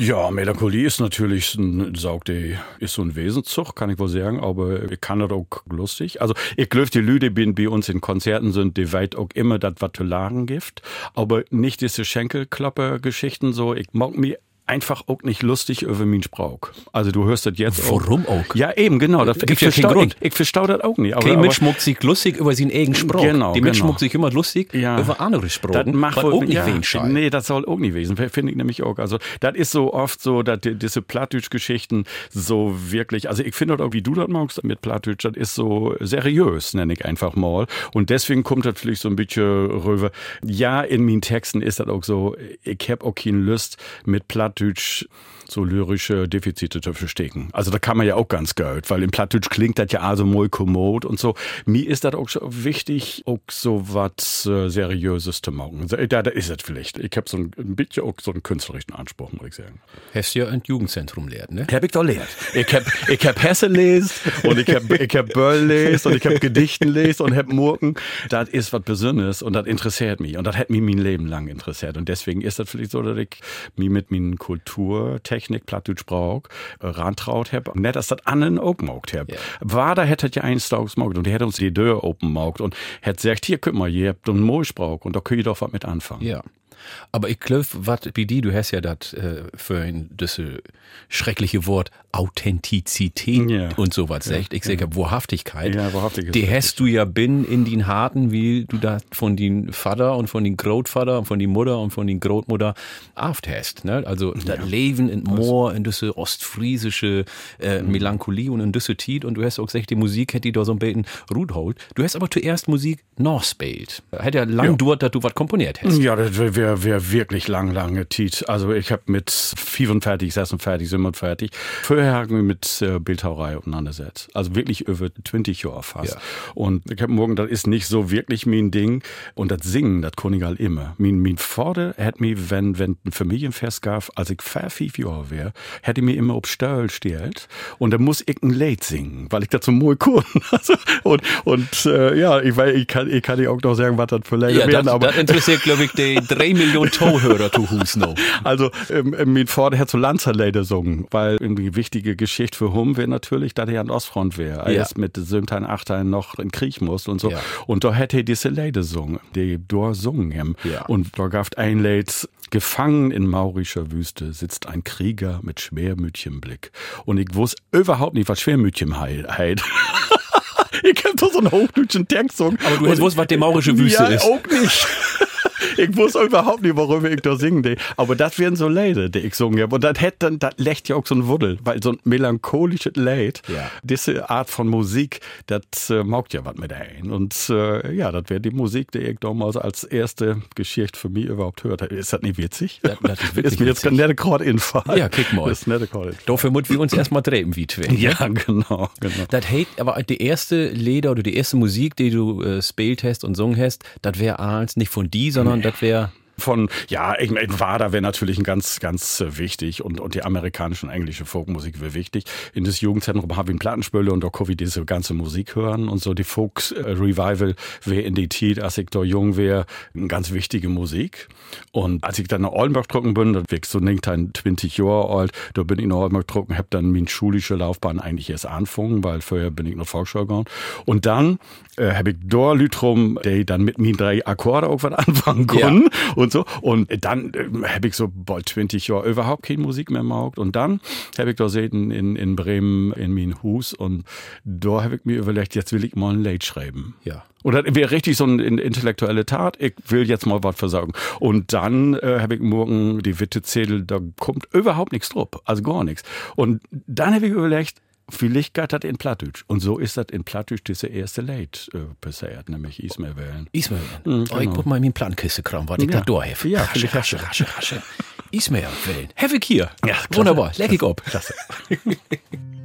Ja, Melancholie ist natürlich ein Saug, der ist so ein Wesenszug, kann ich wohl sagen, aber ich kann das auch lustig. Also, ich glaube, die Lüde bin bei uns in Konzerten sind, die weit auch immer das, was zu lagen gibt, aber nicht diese Schenkelklopper-Geschichten so. Ich mag mir einfach auch nicht lustig über meinen Sprauch. Also du hörst das jetzt Warum auch? Ja, eben, genau. Das, Gibt ich ja keinen Grund. Ich, ich verstau das auch nicht. Aber, Kein Mensch schmuckt sich lustig über seinen eigenen Spruch. Genau, Die Mensch genau. schmuckt sich immer lustig Ja. über andere Sprachen. Das macht wohl auch nicht ja, wen scheint. Nee, das soll auch nicht wesen. Finde ich nämlich auch. Also, das ist so oft so, dass die, diese Plattdeutsch-Geschichten so wirklich, also ich finde das auch, wie du das magst mit Plattdeutsch, das ist so seriös, nenne ich einfach mal. Und deswegen kommt das vielleicht so ein bisschen rüber. Ja, in meinen Texten ist das auch so, ich hab auch keine Lust mit Plattdeutsch cartridge so lyrische Defizite zu verstecken. Also da kann man ja auch ganz gut, weil im Plattdeutsch klingt das ja also mal kommod und so. Mir ist das auch so wichtig, auch so was äh, Seriöses zu machen. Da, da ist es vielleicht. Ich habe so ein, ein bisschen auch so einen künstlerischen Anspruch, muss ich sagen. Hast ja ein Jugendzentrum lehrt, ne? Hab ich doch lehrt. Ich hab, ich hab Hesse lest und ich hab, ich hab Böll lest und ich hab Gedichten lest und hab Murken. Das ist was Besonderes und das interessiert mich und das hat mich mein Leben lang interessiert und deswegen ist das vielleicht so, dass ich mich mit meinen Kulturtechnik, Plattdeutsch brauch, äh, rantraut hab. Nicht, dass das anderen auch gemacht hab. War da hätte ja eins Tages gemacht und die hätte uns die Tür open gemacht und hätte gesagt, hier, guck mal, ihr habt einen Moosbrauch und da könnt ihr doch was mit anfangen. Ja. Aber ich glaube, was bei dir, du hast ja das äh, für ein das äh, schreckliche Wort Authentizität Ja. und sowas sagt. Ich sage Wahrhaftigkeit. Ja, Wahrhaftigkeit Die hast du ja bin in den Harten, wie du da von den Vater und von den Großvater und von den Mutter und von den Großmutter aft hast. Ne? Also das Leben in Moor, in diese ostfriesische äh, Mhm. Melancholie und in diese Tiet und du hast auch gesagt, die Musik hätte die da so ein bisschen Ruth holt. Du hast aber zuerst Musik Northspade. Hätte ja lang Ja. gedauert, dass du was komponiert hast. Ja, das wäre wär, wär wirklich lang, lange Tiet. Also ich habe mit 45, 46, 47, vorher mit äh, Bildhauerei auseinandersetzt. Also wirklich über 20 Jahre fast. Ja. Und ich habe morgen, das ist nicht so wirklich mein Ding. Und das Singen, das ich halt immer. Mein, mein Vater hat mir, wenn, wenn ein Familienfest gab, als ich vier, fünf Jahre wäre, hätte mir immer auf Stall gestellt. Und da muss ich ein Lied singen, weil ich mooi kann. (laughs) Also, und und äh, ja, ich, weiß, ich, kann, ich kann dir auch noch sagen, was das für Lieder Ja, werden, das, aber das interessiert, glaube ich, die drei (laughs) Millionen Tohörer zu Hus noch. Also, ähm, ähm, mein Vater hat so Lanzerlieder gesungen, weil irgendwie wichtig wichtige Geschichte für Hum wäre natürlich, dass er an Ostfront wäre. Er Ja. ist mit Sömtein Achtein noch in Krieg muss und so. Ja. Und da hätte er diese Leute gesungen, die da sungen hem. Ja. Und da gab ein Lied, gefangen in maurischer Wüste sitzt ein Krieger mit Schwermütchenblick. Und ich wusste überhaupt nicht, was Schwermütchen heilt. (laughs) ich doch so einen hochdeutschten Text. Aber du gewusst, was die maurische Wüste ja, ist. auch nicht. (laughs) Ich wusste überhaupt nicht, worüber ich da singen will. Aber das wären so Lieder, die ich singen habe. Und das hätte dann, das legt ja auch so ein Wuddel, weil so ein melancholisches Lied, Ja. diese Art von Musik, das äh, maugt ja was mit ein. Und äh, ja, das wäre die Musik, die ich damals als erste Geschichte für mich überhaupt hört. Ist das nicht witzig? Das- das ist wirklich ist mir jetzt ein netter Chordinfall. Ja, kick mal. Das ist ein netter Chordinfall. Dafür müssen wir uns erstmal drehen, wie zwei. Ja, genau, genau. Das hate, aber die erste Lieder oder die erste Musik, die du äh, spielt hast und sungen hast, das wäre als nicht von die, sondern das wäre von, ja, ich meine, Wader wäre natürlich ein ganz, ganz äh, wichtig und, und die amerikanische und englische Folkmusik wäre wichtig. In das Jugendzentrum habe ich einen Plattenspüle und da kann ich diese ganze Musik hören und so die Folks-Revival wäre in die Zeit, als ich da jung wäre, eine ganz wichtige Musik. Und als ich dann nach Oldenburg trocken bin, da ich so nicht ein 20 Jahre alt, da bin ich nach Oldenburg trocken, habe dann meine schulische Laufbahn eigentlich erst angefangen, weil vorher bin ich noch Volksschule gegangen. Und dann äh, habe ich da Leute rum, die dann mit mir drei Akkorde auch was anfangen Ja. Und so. Und dann ähm, habe ich so bald 20 Jahre überhaupt keine Musik mehr gemacht. Und dann habe ich da gesehen in, in Bremen in mein Hus und da habe ich mir überlegt, jetzt will ich mal ein Lied schreiben. Ja. Und das wäre richtig so eine in- intellektuelle Tat. Ich will jetzt mal was versagen. Und dann äh, habe ich morgen die Witte Zettel, da kommt überhaupt nichts drauf. Also gar nichts. Und dann habe ich überlegt, vielleicht das in Plattdeutsch. Und so ist das in Plattdeutsch diese erste Lied äh, passiert, nämlich Ismail wählen. Ismail. Mhm, Oh, ich genau. put mal in meinen Plankiste kram, was ich Ja. da durchhef. Ja, rasche, rasche, rasche, rasche. Ismail wählen. Have ich hier. Ja, klasse. Wunderbar. Leck ich ab. Klasse. (laughs)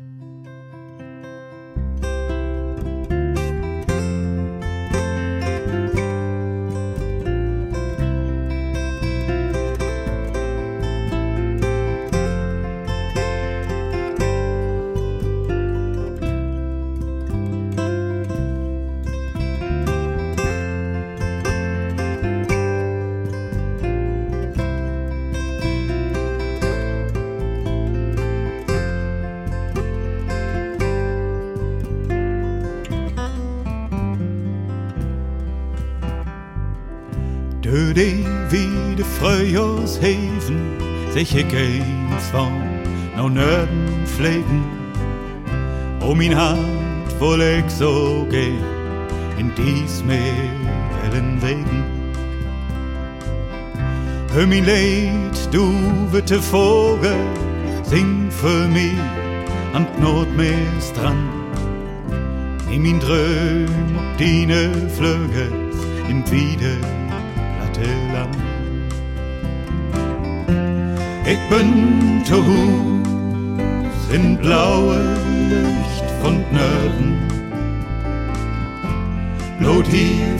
Door die wie de Frühjahrsheven sich ik eens van nou nöden vliegen. O mijn hart vol ik zo gehen in dies Meeren wegen. Hör mein Leid, du witte Vogel, sing für mich an d Nordmeerstrand. Nimm mein Dröm ob deine Flügel in wieder platte Land. Ich bin zu Hus in blaue Licht von Nördern. Blut hier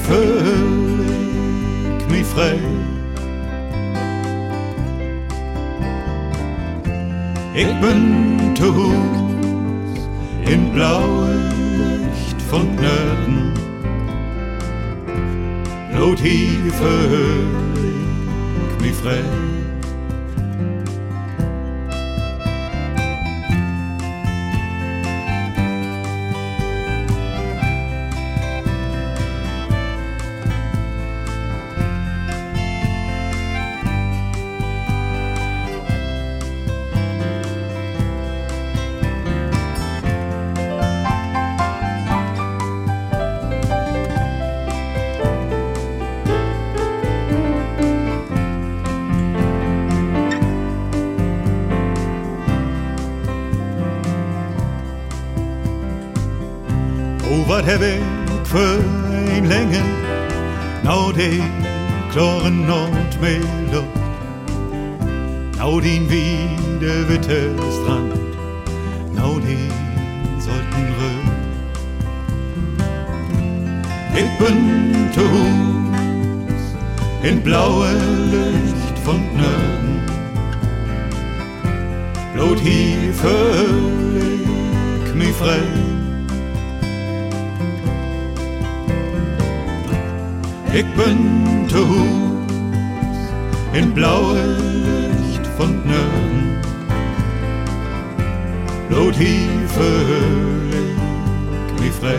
mich frei. Ich bin zu Hus in blaue Licht von Nördern. Blut hier fühl ich mich frei. Oh, wat heb ik voor een längen, nou die klaren Nordmeer Nou den wieder witte Strand, nou den sollten röhr. Ich bin zu Hus in blaue Licht von Nördern. Blut hier ich mich frei. Ich bin zu Hus in blaue Licht von Nördern. Bloot hier verhul ik me vrij.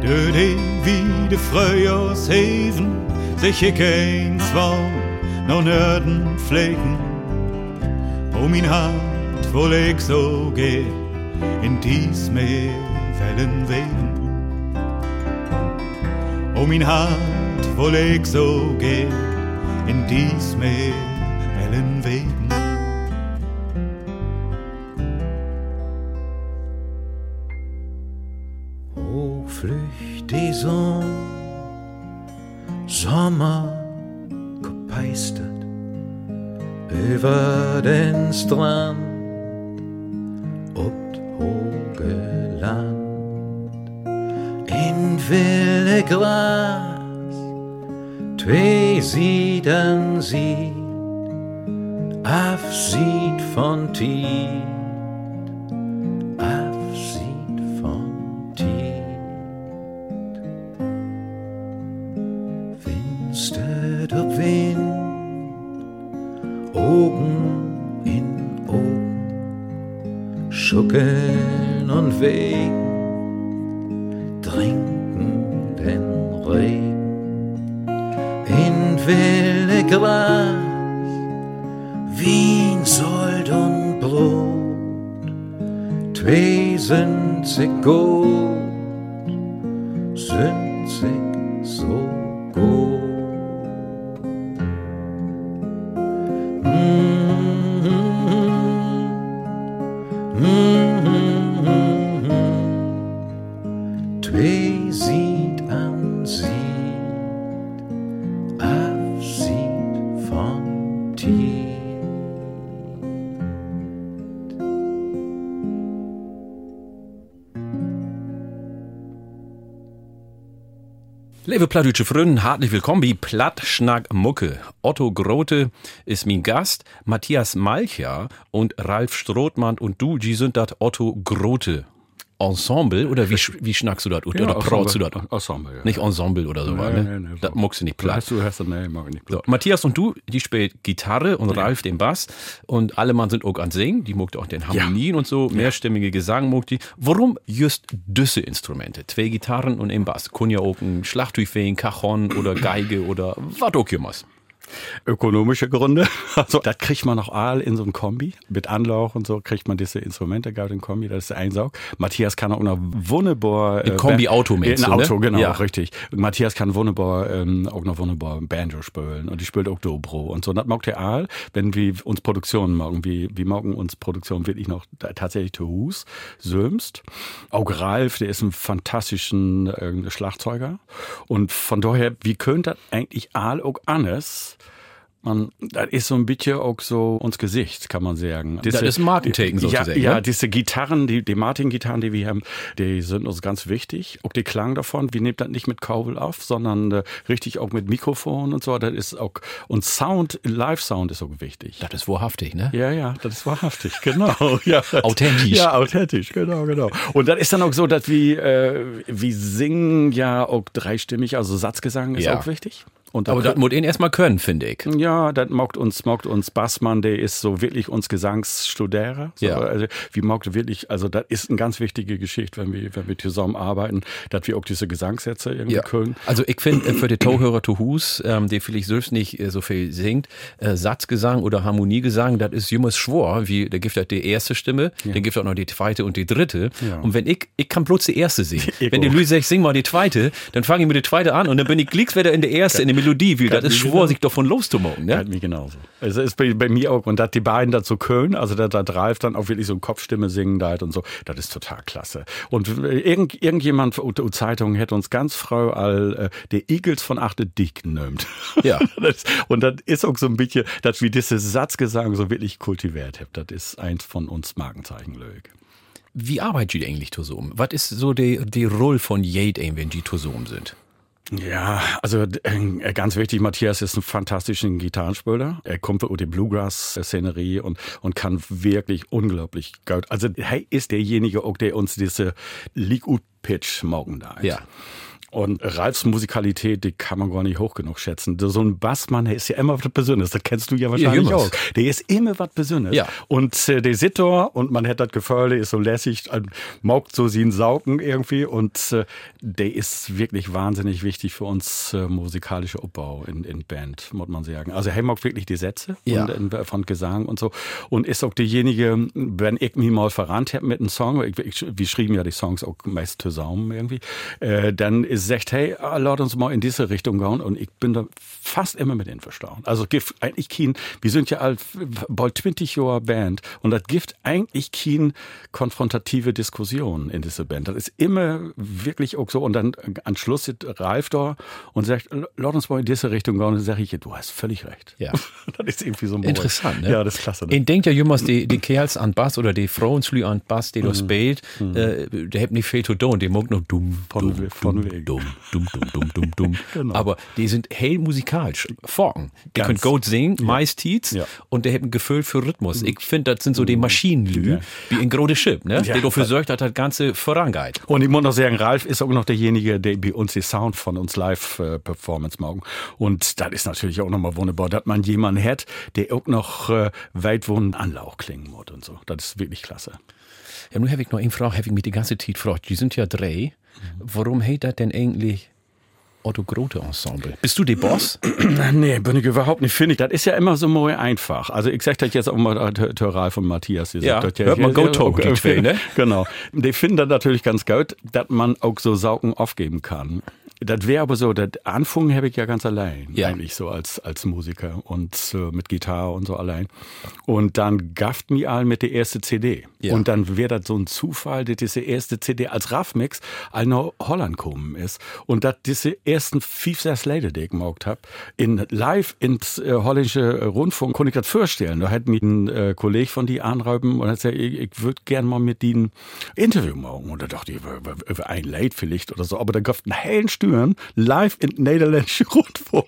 De de Frühjahrsheven sich ik eens wou noch Nörden pflegen. Um ihn hart, wo ich so geh, in dies Meer Wellen wehen. Um ihn hart, wo ich so geh, in dies Meer Wellen wehen. Plattdeutsche Freunde, herzlich willkommen bei Plattschnack Mucke. Otto Grote ist mein Gast, Matthias Malcher und Ralf Strothmann und du, die sind das Otto Grote Ensemble oder wie, wie schnackst du das? Oder Ja, du das? Ensemble, ja. Nicht Ensemble oder so, Nee, ne? nee, nee, das muckst du nicht platt. Hast du hast du nee, mag ich nicht. So, Matthias und du, die spielt Gitarre und Ralf den Bass und alle Mann sind auch an Singen, die muckt auch den Harmonien und so, mehrstimmige Gesang muckt die. Warum just düsse Instrumente? Zwei Gitarren und ein Bass. Kun ja auch ein Schlagtüchfeen, Cajon oder Geige oder was auch immer. Ökonomische Gründe. (laughs) Also, das kriegt man noch all in so einem Kombi. Mit Anlauch und so kriegt man diese Instrumente gerade im Kombi, das ist der Einsaug. Matthias kann auch noch wunderbar. Ein Kombi-Auto Ein meinst du, Auto, ne? genau, Ja. richtig. Matthias kann wunderbar, ähm, auch noch wunderbar Banjo spielen. Und die spielt auch Dobro und so. Und das mag der all, wenn wir uns Produktionen machen. wie wir morgen uns Produktionen wirklich noch tatsächlich zu Hus, Sömst. Auch Ralf, der ist ein fantastischen äh, Schlagzeuger. Und von daher, wie könnte das eigentlich all auch anders? Man, das ist so ein bisschen auch so uns Gesicht, kann man sagen. Das ist ja, sozusagen, Ja, ne? diese Gitarren, die, die Martin-Gitarren, die wir haben, die sind uns ganz wichtig. Auch der Klang davon, wir nehmen das nicht mit Kabel auf, sondern äh, richtig auch mit Mikrofon und so. Das ist auch, und Sound, Live-Sound ist auch wichtig. Das ist wahrhaftig, ne? Ja, ja, das ist wahrhaftig, (laughs) genau. Ja, das- Authentisch. Ja, authentisch, genau, genau. Und das ist dann auch so, dass wir, äh, wir singen ja auch dreistimmig, also Satzgesang ist Ja. auch wichtig. Und Aber das muss ihn erstmal können, finde ich. ja, das mockt uns, mockt uns Bassmann, der ist so wirklich uns Gesangsstuderer. So, Ja. Also, wie mockt wirklich, also das ist eine ganz wichtige Geschichte, wenn wir, wenn wir zusammen arbeiten, dass wir auch diese Gesangssätze irgendwie können. Also ich finde äh, für die Tauhörer to Hus, ähm, der vielleicht selbst nicht äh, so viel singt, äh, Satzgesang oder Harmoniegesang, das ist jemals schwor, wie der gibt halt die erste Stimme, dann gibt auch noch die zweite und die dritte. Ja. Und wenn ich, ich kann bloß die erste singen. (laughs) Wenn die sagt, sing mal die zweite, dann fange ich mit der zweite an und dann bin ich (laughs) glicks wieder in der erste, in der Melodie, weil das ist wie schwor, sich davon loszumachen, ne? Ja, mir genauso. Es ist bei, bei mir auch, und dass die beiden dazu können, also dass da Ralf dann auch wirklich so eine Kopfstimme singen da und so, das ist total klasse. Und äh, irgend, irgendjemand aus der Zeitung hätte uns ganz früh all äh, der Eagles von Achte Dick genannt. Ja. (laughs) das, und das ist auch so ein bisschen, dass wir diese Satzgesang so wirklich kultiviert haben. Das ist eins von uns Markenzeichen, Lög. Wie arbeitet ihr eigentlich zusammen? Was ist so die, die Rolle von Jade, wenn die zusammen sind? Ja, also äh, ganz wichtig, Matthias ist ein fantastischer Gitarrenspieler. Er kommt aus der Bluegrass-Szenerie und, und kann wirklich unglaublich gut. Also er ist derjenige, auch der uns diese League-Pitch morgen da. Ja. Und Ralfs Musikalität, die kann man gar nicht hoch genug schätzen. So ein Bassmann, der ist ja immer was Besonderes. Das kennst du ja wahrscheinlich Ja, auch. Der ist immer was Besonderes. Ja. Und äh, der Sitter, und man hat das Gefühl, der ist so lässig, äh, maugt so sie ein Saugen irgendwie. Und äh, der ist wirklich wahnsinnig wichtig für uns äh, musikalische Aufbau in, in Band, muss man sagen. Also er mag wirklich die Sätze Ja. und, äh, von Gesang und so. Und ist auch derjenige, wenn ich mich mal verrannt habe mit einem Song, ich, ich, wir schrieben ja die Songs auch meist zusammen irgendwie, äh, dann ist sagt, hey, lass uns mal in diese Richtung gehen. Und ich bin da fast immer mit einverstanden. Also gibt eigentlich kein, wir sind ja alt, bald 20 Jahre Band und das gibt eigentlich kein konfrontative Diskussion in dieser Band. Das ist immer wirklich auch so. Und dann am Schluss sitzt Ralf da und sagt, lass uns mal in diese Richtung gehen. Und dann sage ich, du hast völlig recht. Ja. (laughs) das ist irgendwie so ein. Interessant, ne? Ja, das ist klasse. Ne? Ich denke ja jemals, die, die Kerls an Bass oder die Frauen an Bass, die da spielt, äh, der hat nicht viel zu tun, die mag noch dumm, Von- dumm, von dumm, wegen. Dumm, dumm, dumm, dumm, dumm, dumm. (laughs) Genau. Aber die sind hell musikalisch, forken. Die können gut singen, meist Tietz, Ja. und der hat ein Gefühl für Rhythmus. Ich finde, das sind so die Maschinenlü, Ja. wie in Grode Schiff, ne? Ja. Die dafür sorgt, dass das Ganze vorangeht. Und ich muss noch sagen, Ralf ist auch noch derjenige, der bei uns die Sound von uns Live-Performance machen. Und das ist natürlich auch nochmal wunderbar, dass man jemanden hat, der auch noch äh, weit wo ein Anlauch klingen muss und so. Das ist wirklich klasse. Ja, nun habe ich noch eine Frage, habe ich mich die ganze Zeit gefragt. Die sind ja drei. Warum heißt das denn eigentlich Otto Grote Ensemble? Bist du der Boss? (clears throat) Nee, bin ich überhaupt nicht, finde ich. Das ist ja immer so mal einfach. Also ich sag das jetzt auch mal äh, Ralf und Matthias. Ja, sagt das hört man Go Talk, die zwei, ne? (laughs) Genau. Die finden das natürlich ganz gut, dass man auch so Saugen aufgeben kann. Das wäre aber so, das Anfangen habe ich ja ganz allein, Ja. eigentlich so als, als Musiker und äh, mit Gitarre und so allein. Und dann gafft mir all mit der erste CD. Ja. Und dann wäre das so ein Zufall, dass diese erste CD als Raffmix all nach Holland gekommen ist. Und dass diese ersten fünf, sechs Lieder, die ich gemacht habe, in live ins äh, holländische Rundfunk, konnte ich das vorstellen. Da hat mich ein äh, Kollege von die anräumen und hat gesagt, ich, ich würde gern mal mit denen Interview machen. Und da dachte ich, über, über, über ein Lied vielleicht oder so. Aber da gab es einen hellen Stüren live in niederländische (laughs) Rundfunk.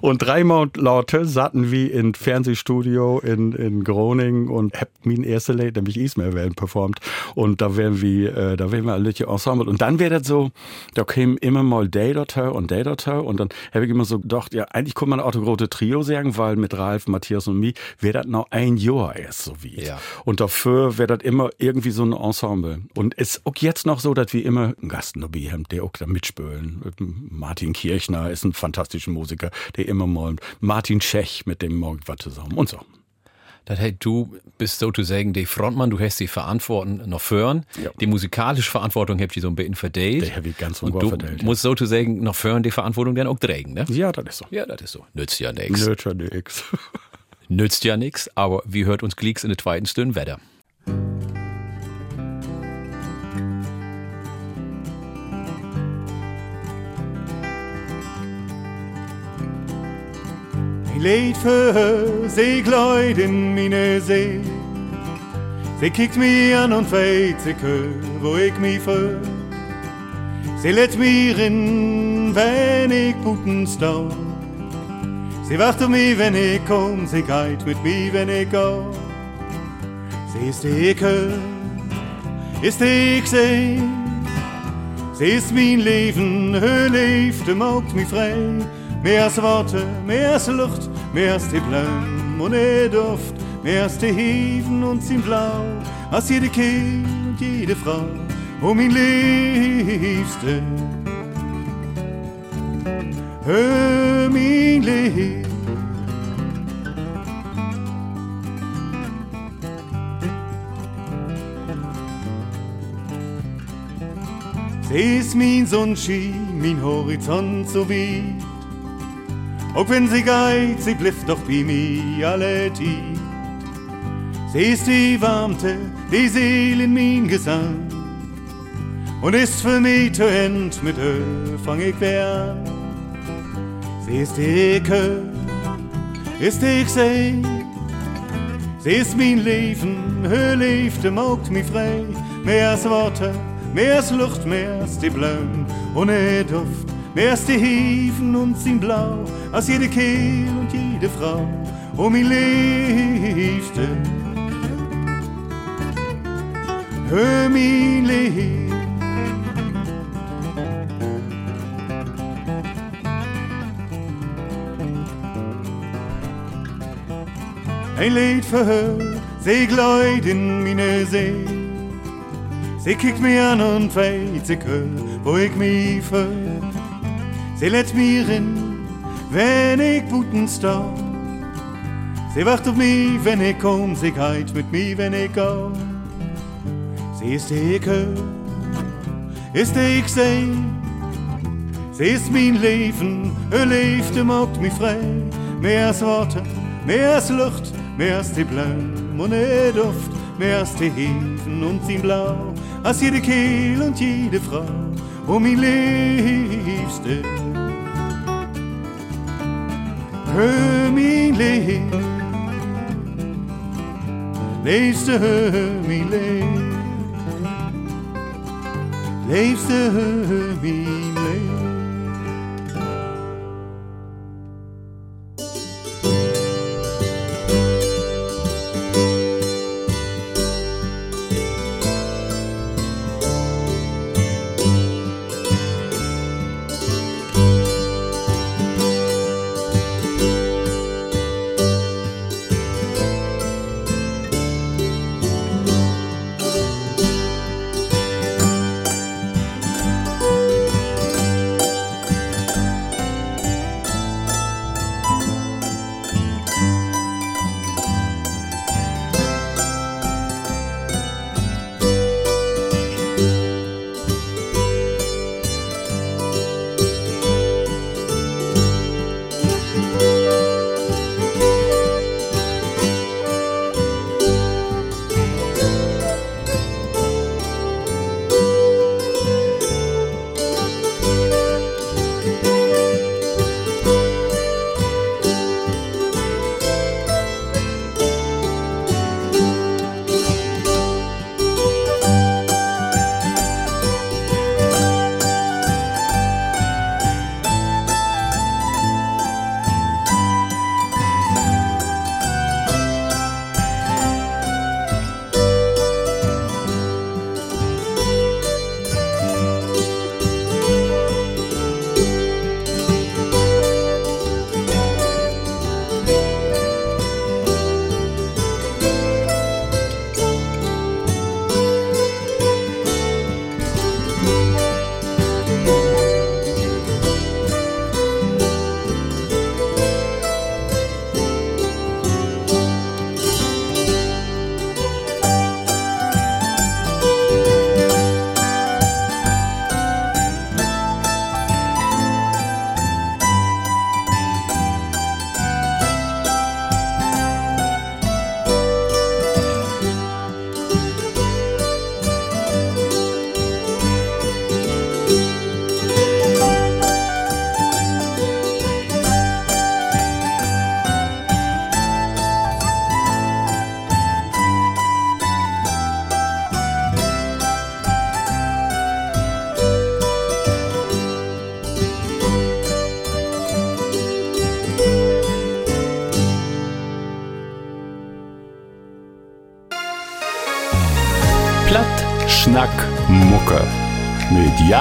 Und dreimal lauter saßen wie in Fernsehstudio in, in Groningen und hab mein erste Lied, nämlich Ismail werden performt. Und da wären wir, äh, da wären wir alle die Ensemble. Und dann wäre das so, da kämen immer mal Day-Dotter und Day-Dotter. Und dann habe ich immer so gedacht, ja, eigentlich kann man Autogrote Trio sagen, weil mit Ralf, Matthias und mir wäre das noch ein Jahr erst so wie. Ja. Und dafür wäre das immer irgendwie so ein Ensemble. Und es ist auch jetzt noch so, dass wir immer einen Gast dabei haben, der auch da mitspielen. Martin Kirchner ist ein fantastischer Musiker, der immer mal, Martin Tschech, mit dem morgen was zusammen und so. Das heißt, du bist sozusagen der Frontmann, du hast die Verantwortung noch führen. Ja. Die musikalische Verantwortung habt ihr so ein bisschen verteilt. Die hab ich ganz Und du verteilt, ja. musst sozusagen noch führen die Verantwortung dann auch tragen, ne? Ja, das ist so. Ja, das ist so. Nützt ja nichts. Nöcher nix. Nützt ja nichts, (laughs) aber wie hört uns Gleeks in der zweiten Stunde Wetter? Mein Lied für sie gleut in meine See. Sie kickt mich an und weht sie hör, wo ich mich fühl. Sie lädt mir in, wenn ich guten stau. Sie wacht auf mich, wenn ich komm, sie geht mit mir, wenn ich go. Sie ist die hör, ist die seh. Sie ist mein Leben, ihr Liefde macht mich frei. Mehr als Worte, mehr als Luft, mehr als die Blumen und der Duft, mehr als die Heven und sein Blau, als jede Kind jede Frau, oh mein Liebste. Hör mein Lieb. Sie ist mein Sonnenschein, mein Horizont so weit. Auch wenn sie geht, sie bleibt doch bei mir alle Zeit. Sie ist die Warmte, die Seele in mein Gesang. Und ist für mich zu End, mit ihr fang ich an. Sie ist die Ecke, ist die ich seh. Sie ist mein Leben, ihr Liefde macht mich frei. Mehr als Worte, mehr als Luft, mehr als die Blumen ohne Duft wärst die Hefen und sind blau, aus jeder Kehl und jede Frau, um mein Liebsten. Hör mein Leben. Ein Lied verhört, sie gleut in meine See. Sie kickt mich an und weit, sie gehört, wo ich mich verhör. Sie lädt mir in, wenn ich buten stopp. Sie wacht auf mich, wenn ich komm, sie geht mit mir, wenn ich geh. Sie ist die hör, ist ich seh. Sie ist mein Leben, ihr Leben macht mich frei. Mehr als Worte, mehr als Luft, mehr als die Blumen und der Duft, mehr als die Hefen und sein Blau, als jede Kehl und jede Frau, oh mein Liebste. Hör mein Leben, Liebste, hör mein Leben,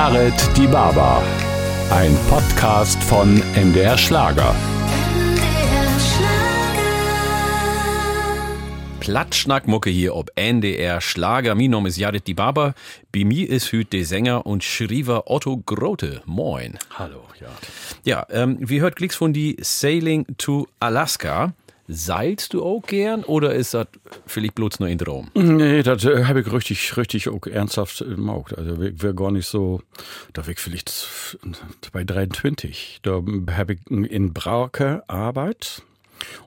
Jared Die Baba. Ein Podcast von MDR Schlager. Plattschnackmucke hier ob NDR Schlager. Mein Name ist Jared Die Baba. Bei mir ist heute der Sänger und Schriever Otto Grote. Moin. Hallo, ja. Ja, ähm, wir hört Klicks von die Sailing to Alaska. Seilst du auch gern oder ist das vielleicht bloß nur ein Traum? Nee, das äh, habe ich richtig, richtig auch ernsthaft im Auge. Also ich wäre gar nicht so, da wäre ich vielleicht bei 23. Da habe ich in Brauke Arbeit.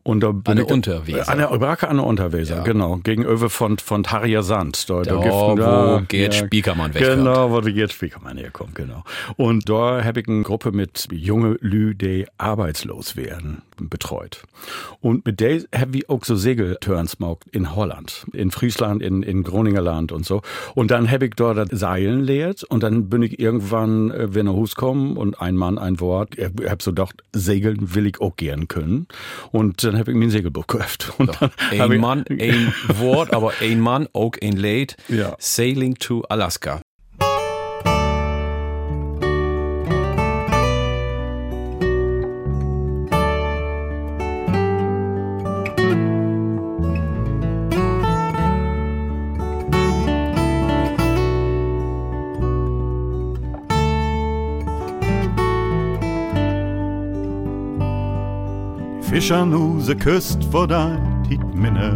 Und da bin An der ich- Unterweser. An der Brake an der Unterweser, Ja. genau. Gegenüber von, von Harrier Sand. Da, Da, giften wo Gerd Spiekermann wegkommt. Genau, wo Gerd Spiekermann herkommt, genau. Und da habe ich eine Gruppe mit junge Lü, die arbeitslos werden, betreut. Und mit der habe ich auch so Segelturns gemacht in Holland, in Friesland, in, in Groningerland und so. Und dann habe ich dort das Seilen lehrt und dann bin ich irgendwann, äh, wenn er Hus kommen und ein Mann, ein Wort, ich habe so gedacht, segeln will ich auch gern können. Und dann habe ich mir ein Segelbuch gekauft. Und hab Ein Mann, ein Wort, aber ein Mann, auch ein Lied. Ja. Sailing to Alaska. Fischer nu se küst vor tit minne.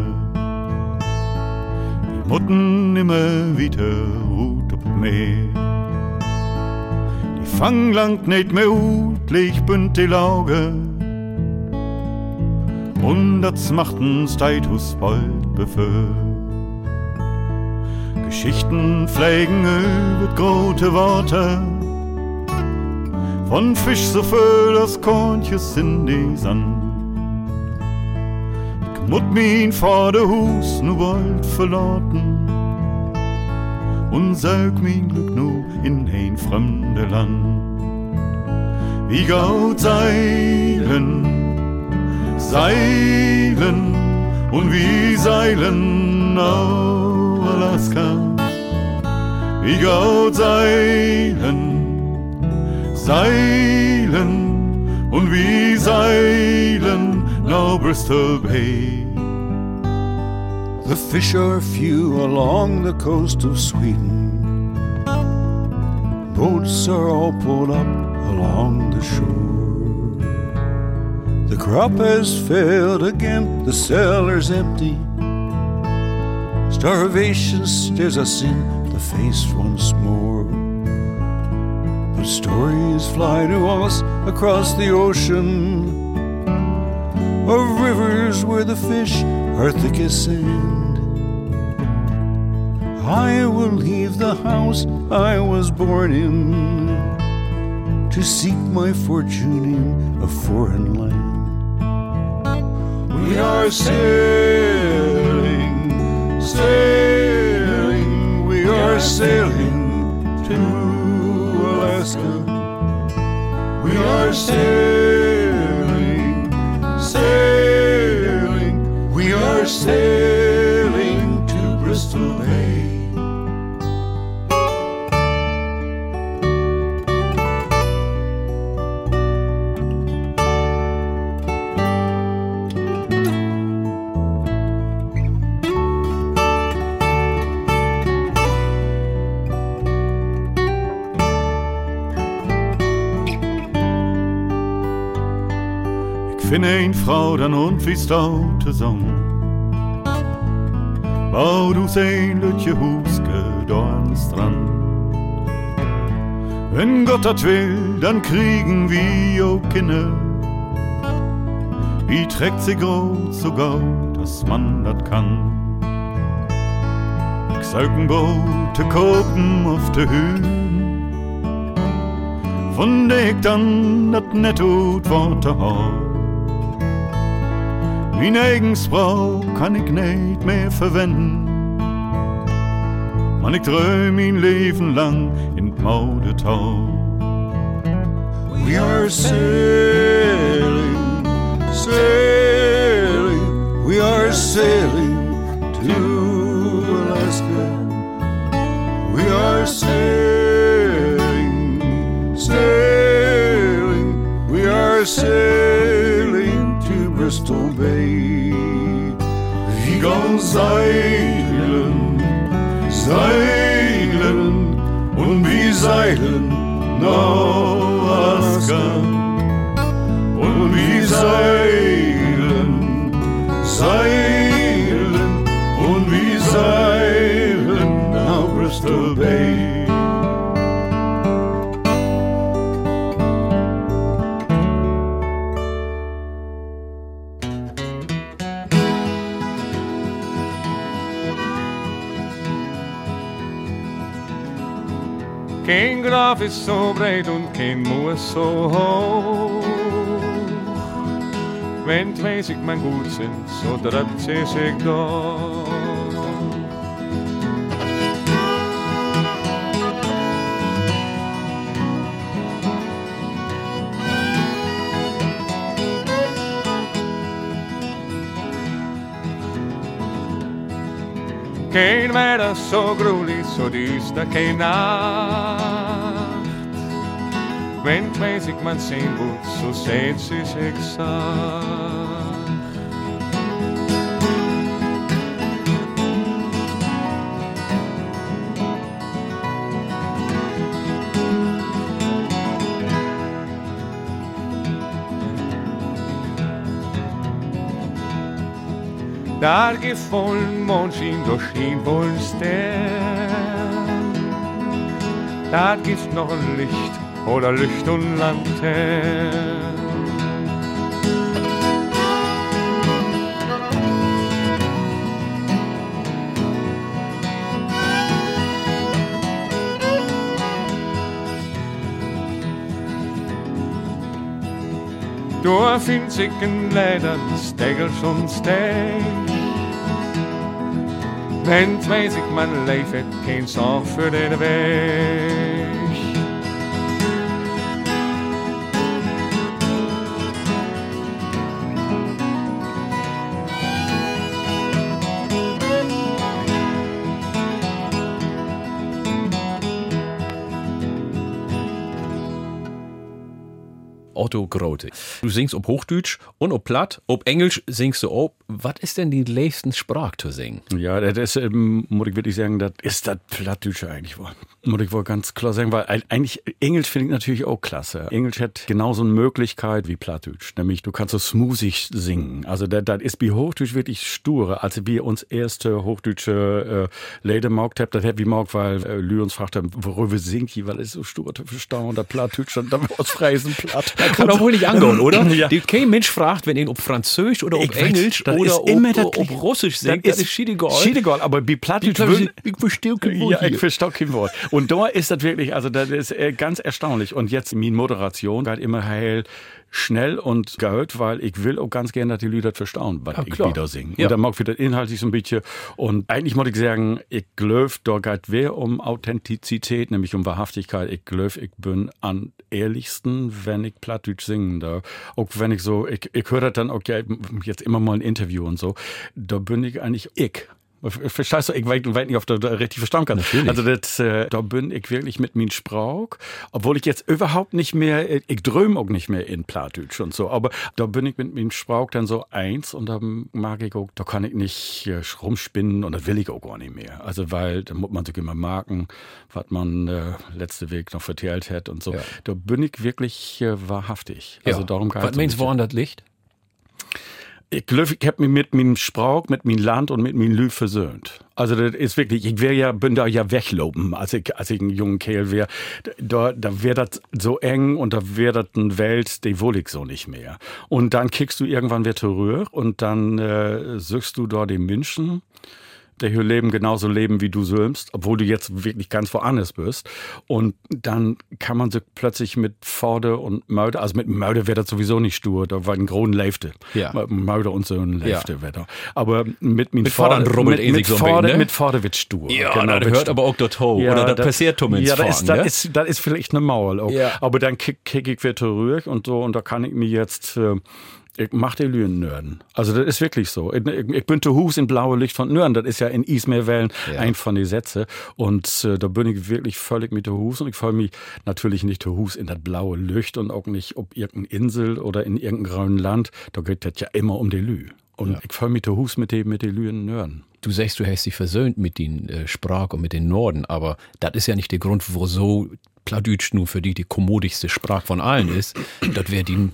Die Mutten immer wieder ruht op Meer. Die fang lang nicht mehr ut, leg bünd die Lauge. Und das machten Steitus bald befür. Geschichten pflegen über grote Worte. Von Fisch so viel das Korntjes in die Sand. Mut min de Hus nu bald verloten. Und sag min Glück nu in ein fremde Land. Wie gaut seilen, seilen und wie seilen auf Alaska. Wie gaut seilen, seilen und wie seilen now Bristol Bay. The fish are few along the coast of Sweden. Boats are all pulled up along the shore. The crop has failed again, the cellar's empty. Starvation stares us in the face once more. But stories fly to us across the ocean of rivers where the fish are thick as sand. I will leave the house I was born in to seek my fortune in a foreign land. We are sailing, sailing, we are sailing to Alaska. We are sailing, sailing, we are sailing Finde ein Frau dann und wie staute Song. Bau du sein Lütje Huske da an Strand. Wenn Gott das will, dann kriegen wir auch Kinder. Wie trägt sie groß sogar, dass man das kann. Ich saugen Boote gucken auf de Höhen. Von der ich dann das netto Worte hab. Mein eigens Frau kann ich nicht mehr verwenden. Man, ich träum mein Leben lang in Maudetau. We are sailing, sailing, we are sailing to Alaska. We are sailing, to Bristol Bay. Wir gehen seilen, seilen und wir seilen nach Alaska. Und wir seilen, seilen Kein Graf ist so breit und kein Moos so hoch. Wenn weiß ich mein Gut sind, so dreht sie sich doch. Kein Wetter so gruli, so düster, kein Nacht. Wenn ich mein sehen gut, so seht sie sich sagt. Daar gibt vollen Mondschein durch schien wohl ein Stern. Da gibt's noch ein Licht oder Licht und Lantern. Door vind ik een leider, stegels und steeg. Bent weet ik mijn leven, geen zorg voor de weg. Otto Grote. Du singst ob Hochdeutsch und ob Platt, ob Englisch singst du auch. Was ist denn die letzten Sprache zu singen? Ja, das ist, ähm, muss ich wirklich sagen, das ist das Plattdeutsche eigentlich wohl. Muss ich wohl ganz klar sagen, weil eigentlich Englisch finde ich natürlich auch klasse. Englisch hat genauso eine Möglichkeit wie Plattdeutsch. Nämlich, du kannst so smoothig singen. Also, das, das ist wie Hochdeutsch wirklich sture. Als wir uns erste hochdeutsche äh, Lady maugt haben, das hat wie maugt, weil äh, Lü uns fragte, worüber singt die, weil es so stur zu verstauen, und der Plattdeutsch, und dann aus Freisen platt. Kann doch wohl nicht (laughs) angehen, oder? Ja. Die, kein Mensch fragt, wenn ihn ob Französisch oder ob Ich Englisch das oder ist ob, immer das ob. Russisch singt, das ist schiedegal. Schiedegal, aber wie Plattdeutsch Ich würden- verstehe kein (laughs) Wort Ja, ich verstehe kein Wort. Und da ist das wirklich, also das ist äh, ganz erstaunlich. Und jetzt meine Moderation wird immer heil schnell und gehört, weil ich will auch ganz gerne, dass die Leute das verstauen, was Ja, ich wieder singe. Ja. Und dann mag ich das inhaltlich so ein bisschen. Und eigentlich muss ich sagen, ich glaube, da geht wer um Authentizität, nämlich um Wahrhaftigkeit. Ich glaube, ich bin am ehrlichsten, wenn ich Plattdeutsch singen da. Auch wenn ich so, ich, ich höre das dann ja, jetzt immer mal ein Interview und so. Da bin ich eigentlich ich. Verstehst du? Ich weiß weiß nicht, ob du da richtig verstanden kannst. Natürlich. Also das, äh, da bin ich wirklich mit min Sprach, obwohl ich jetzt überhaupt nicht mehr, äh, ich dröm auch nicht mehr in Plattdeutsch und so, aber da bin ich mit min Sprach dann so eins und da mag ich auch, da kann ich nicht äh, rumspinnen und das will ich auch gar nicht mehr. Also weil, da muss man sich immer marken, was man äh, letzte Weg noch vertellt hat und so. Ja. Da bin ich wirklich äh, wahrhaftig. Also darum geht Was meinst du, woran das liegt? Ich glaube, ich hab mich mit meinem Sprach, mit meinem Land und mit meinem Lü versöhnt. Also das ist wirklich, ich wäre ja, bin da ja wegloben, als ich, als ich ein junger Kerl wäre. Da, da wäre das so eng und da wäre das eine Welt, die will ich so nicht mehr. Und dann kickst du irgendwann wieder zurück und dann äh, suchst du da den Menschen, der hier leben, genauso leben, wie du sollst, obwohl du jetzt wirklich ganz woanders bist. Und dann kann man sich plötzlich mit Forde und Mörder, also mit Mörder wäre das sowieso nicht stur, da war ein großen Leifte. Ja. Mörder und so ein Leifte Ja. wäre da. Aber mit, mit, Vordern rummelt mit, eh mit, so Forde, ne? mit Forde wird stur. Ja, Genau, wird hört aber auch dort hoch. oder das passiert zumindest Ja, das, ist, das, ne? ist, das ist vielleicht eine Mauer. Ja. Aber dann kick, kick ich wieder zurück und so, und da kann ich mir jetzt, äh, ich mach die Lünen nörden. Also das ist wirklich so. Ich, ich, ich bin zu Hus in blaue Licht von Nörden. Das ist ja in Ismeerwellen Ja. ein von den Sätze. Und äh, da bin ich wirklich völlig mit der Hus und ich freue mich natürlich nicht zu Hus in das blaue Licht und auch nicht ob irgendeine Insel oder in irgendeinem grauen Land. Da geht das ja immer um die Lü. Und ich freue mich zu Hus mit den mit den Lünen Nörden. Du sagst, du hast dich versöhnt mit den äh, Sprach und mit den Norden, aber das ist ja nicht der Grund, wieso Plattdeutsch nur für die die kommodigste Sprache von allen ist. das wäre die,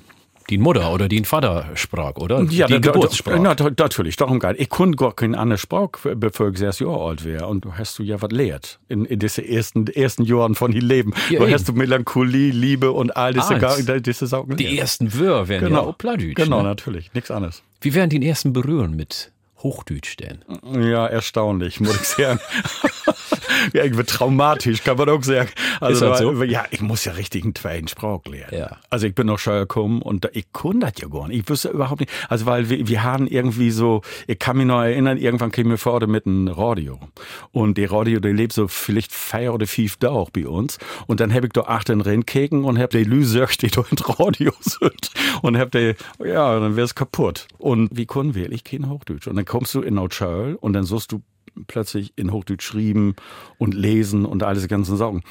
die Mutter oder die Vatersprach, oder? die da- Geburtssprache. Na, da, natürlich, darum geht. Ich konnte gar keine andere Sprache, bevor ich sechs Jahre alt wäre. Und du hast du ja was lehrt in, in diese ersten, ersten Jahren von die Leben. Ja, da eben. hast du Melancholie, Liebe und all diese, Alles. gar, diese Sachen. die ersten Wörter ja genau. auch Plattdeutsch. Genau, ne? natürlich. Nichts anderes. Wie wären die ersten Berühren mit Hochdeutsch denn? Ja, erstaunlich, muss ich sagen. (laughs) ja, irgendwie traumatisch, kann man auch sagen. Also, Ist das so? Ja, ich muss ja richtig einen zweiten Sprach lernen. Ja. Also ich bin noch schon gekommen und da- ich konnte das ja gar nicht. Ich wüsste überhaupt nicht. Also weil wir, wir haben irgendwie so, ich kann mich noch erinnern, irgendwann kam mir vor mit einem Radio. Und die Radio, die lebt so vielleicht vier oder fünf da auch bei uns. Und dann habe ich da acht in Rennen gekeken und habe die Lüsöch, die (laughs) da ins Radio sind. Und habe die, ja, dann wäre es kaputt. Und wie können wir? Ich kein Hochdeutsch. Und dann kommst du in Neutschall und dann suchst du plötzlich in Hochdeutsch schreiben und lesen und all diese ganzen Sachen.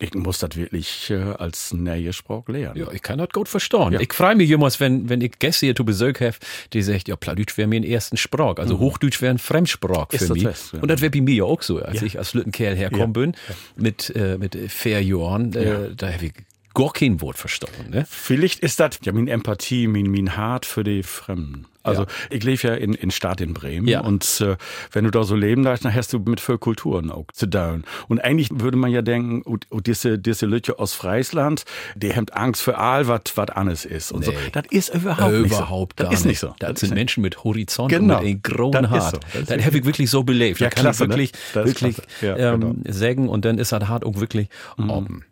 Ich muss das wirklich äh, als neue Sprache lernen. Ja, ich kann das gut verstehen. Ja. Ich freue mich jemals, wenn, wenn ich Gäste hier zu Besuch habe, die sagt, ja, Plattdeutsch wäre mir ein ersten Sprach. Also Hochdeutsch wäre ein Fremdsprach Mhm. Für das mich. fest, ja. Und das wäre bei mir ja auch so, als Ja. ich als Lüttenkerl herkommen bin, mit, äh, mit vier Jahren, äh, da habe ich gar kein Wort verstanden. Ne? Vielleicht ist das ja meine Empathie, mein, mein Hart für die Fremden. Also Ja. ich lebe ja in, in Stadt in Bremen Ja. und äh, wenn du da so leben darfst, dann hast du mit vier Kulturen auch zu tun. Und eigentlich würde man ja denken, oh, oh, diese, diese Leute aus Friesland, die haben Angst für all, was was anderes ist und so. Nee. Das ist überhaupt nicht so. Überhaupt das ist nicht so. Das, ist sind Menschen mit Horizont Genau. und mit einem grauen Das Haar. so. Das, Das habe ich wirklich so belebt. Ja, da kann klasse, ich ne? wirklich, Das ist wirklich. Ja, ähm, genau. sägen und dann ist das Hart auch wirklich oben.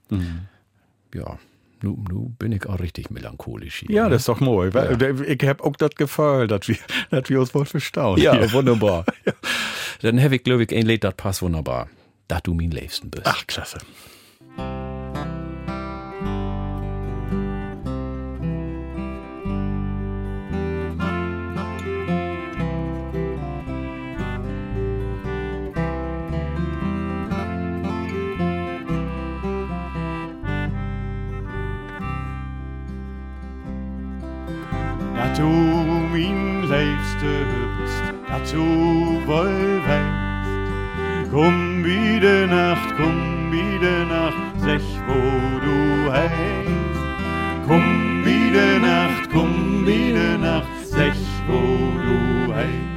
Ja, nu, nu bin ich auch richtig melancholisch hier. Ja, ne? das ist doch mooi. Ich habe auch das Gefühl, dass wir, dass wir uns wohl verstauen. Ja, Hier. wunderbar. Dann habe ich, glaube ich, ein Lied, das passt wunderbar. dass du mein Liebsten bist. Ach, klasse. Du min liefste bist, dat du wohl weißt. Komm wieder Nacht, komm wieder Nacht, sech wo du heißt. Komm wieder Nacht, komm wieder Nacht, sech wo du heißt.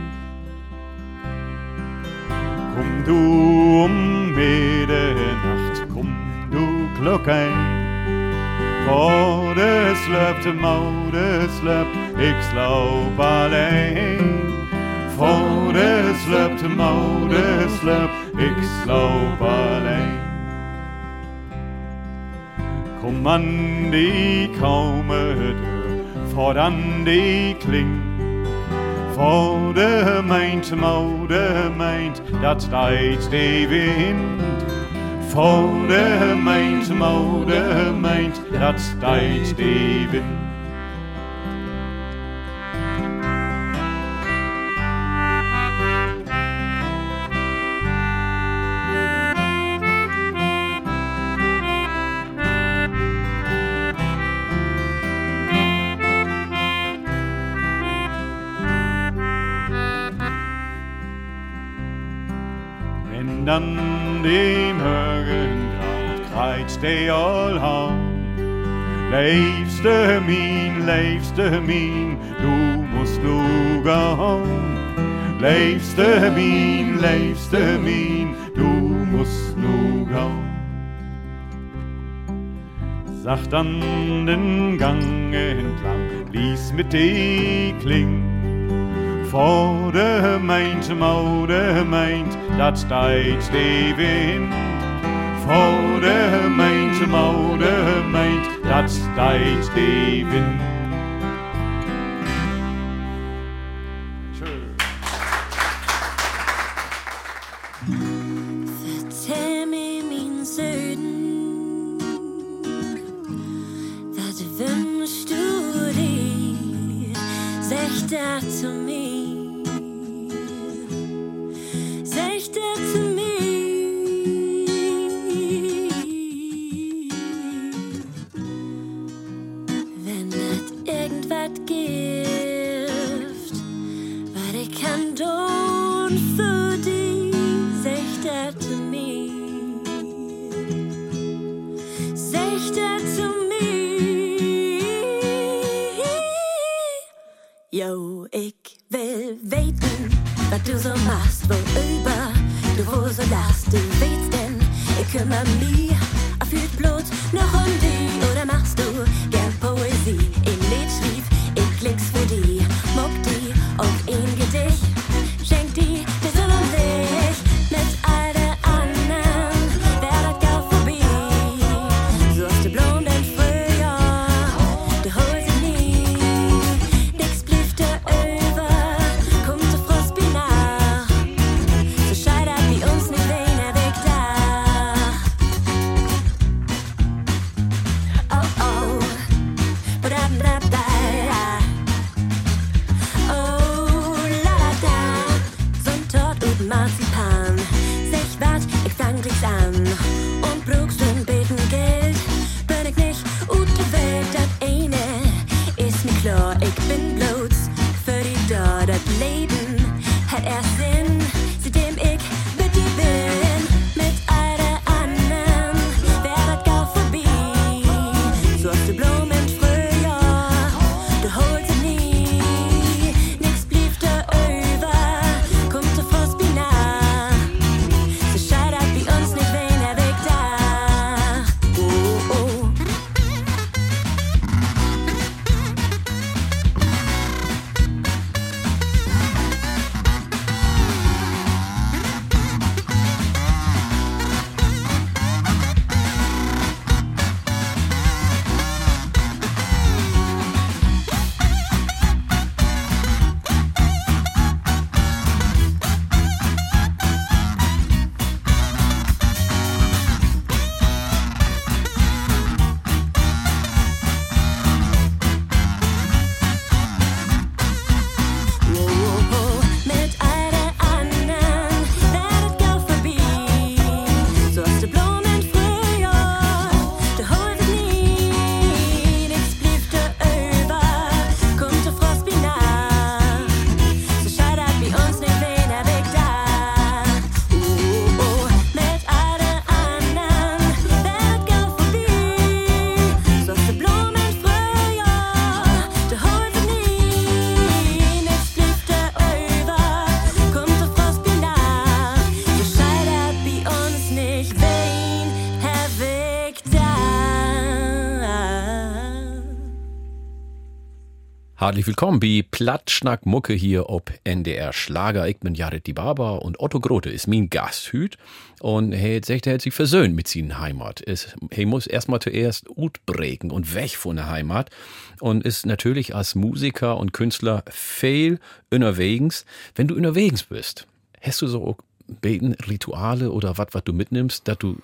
Komm du um Mitternacht, komm du Glocken. For det sløp til mag, det sløp, ik slaap alleen. For det sløp til mag, det sløp, ik. Kom an die kaume dør, foran die kling. For det meint mag, det meint, dat steit det vind. For det meint, må det meint, dat steit det vind. Wenn kreit de all haun. Leefste min, leefste min, du musst nu gaun. Leefste min, leefste min, du musst nu gaun. Sacht an den Gang entlang, ließ mit die Kling. For det meint, det meint, dat steit det vind. For det meint, må det meint, dat det vind. Tag med min søden Hvad wünschst du dir? Sag zu mir Was ich kann tun Herzlich willkommen bei Plattschnack Mucke hier ob NDR Schlager. Ich bin Jared die Barber und Otto Grote ist mein Gasthüt. Und er hat sagt, er sich versöhnt mit seiner Heimat. Es, er muss erstmal zuerst utbreken und weg von der Heimat. Und ist natürlich als Musiker und Künstler viel unterwegs. Wenn du unterwegs bist, hast du so Beten, Rituale oder was, was du mitnimmst, dass du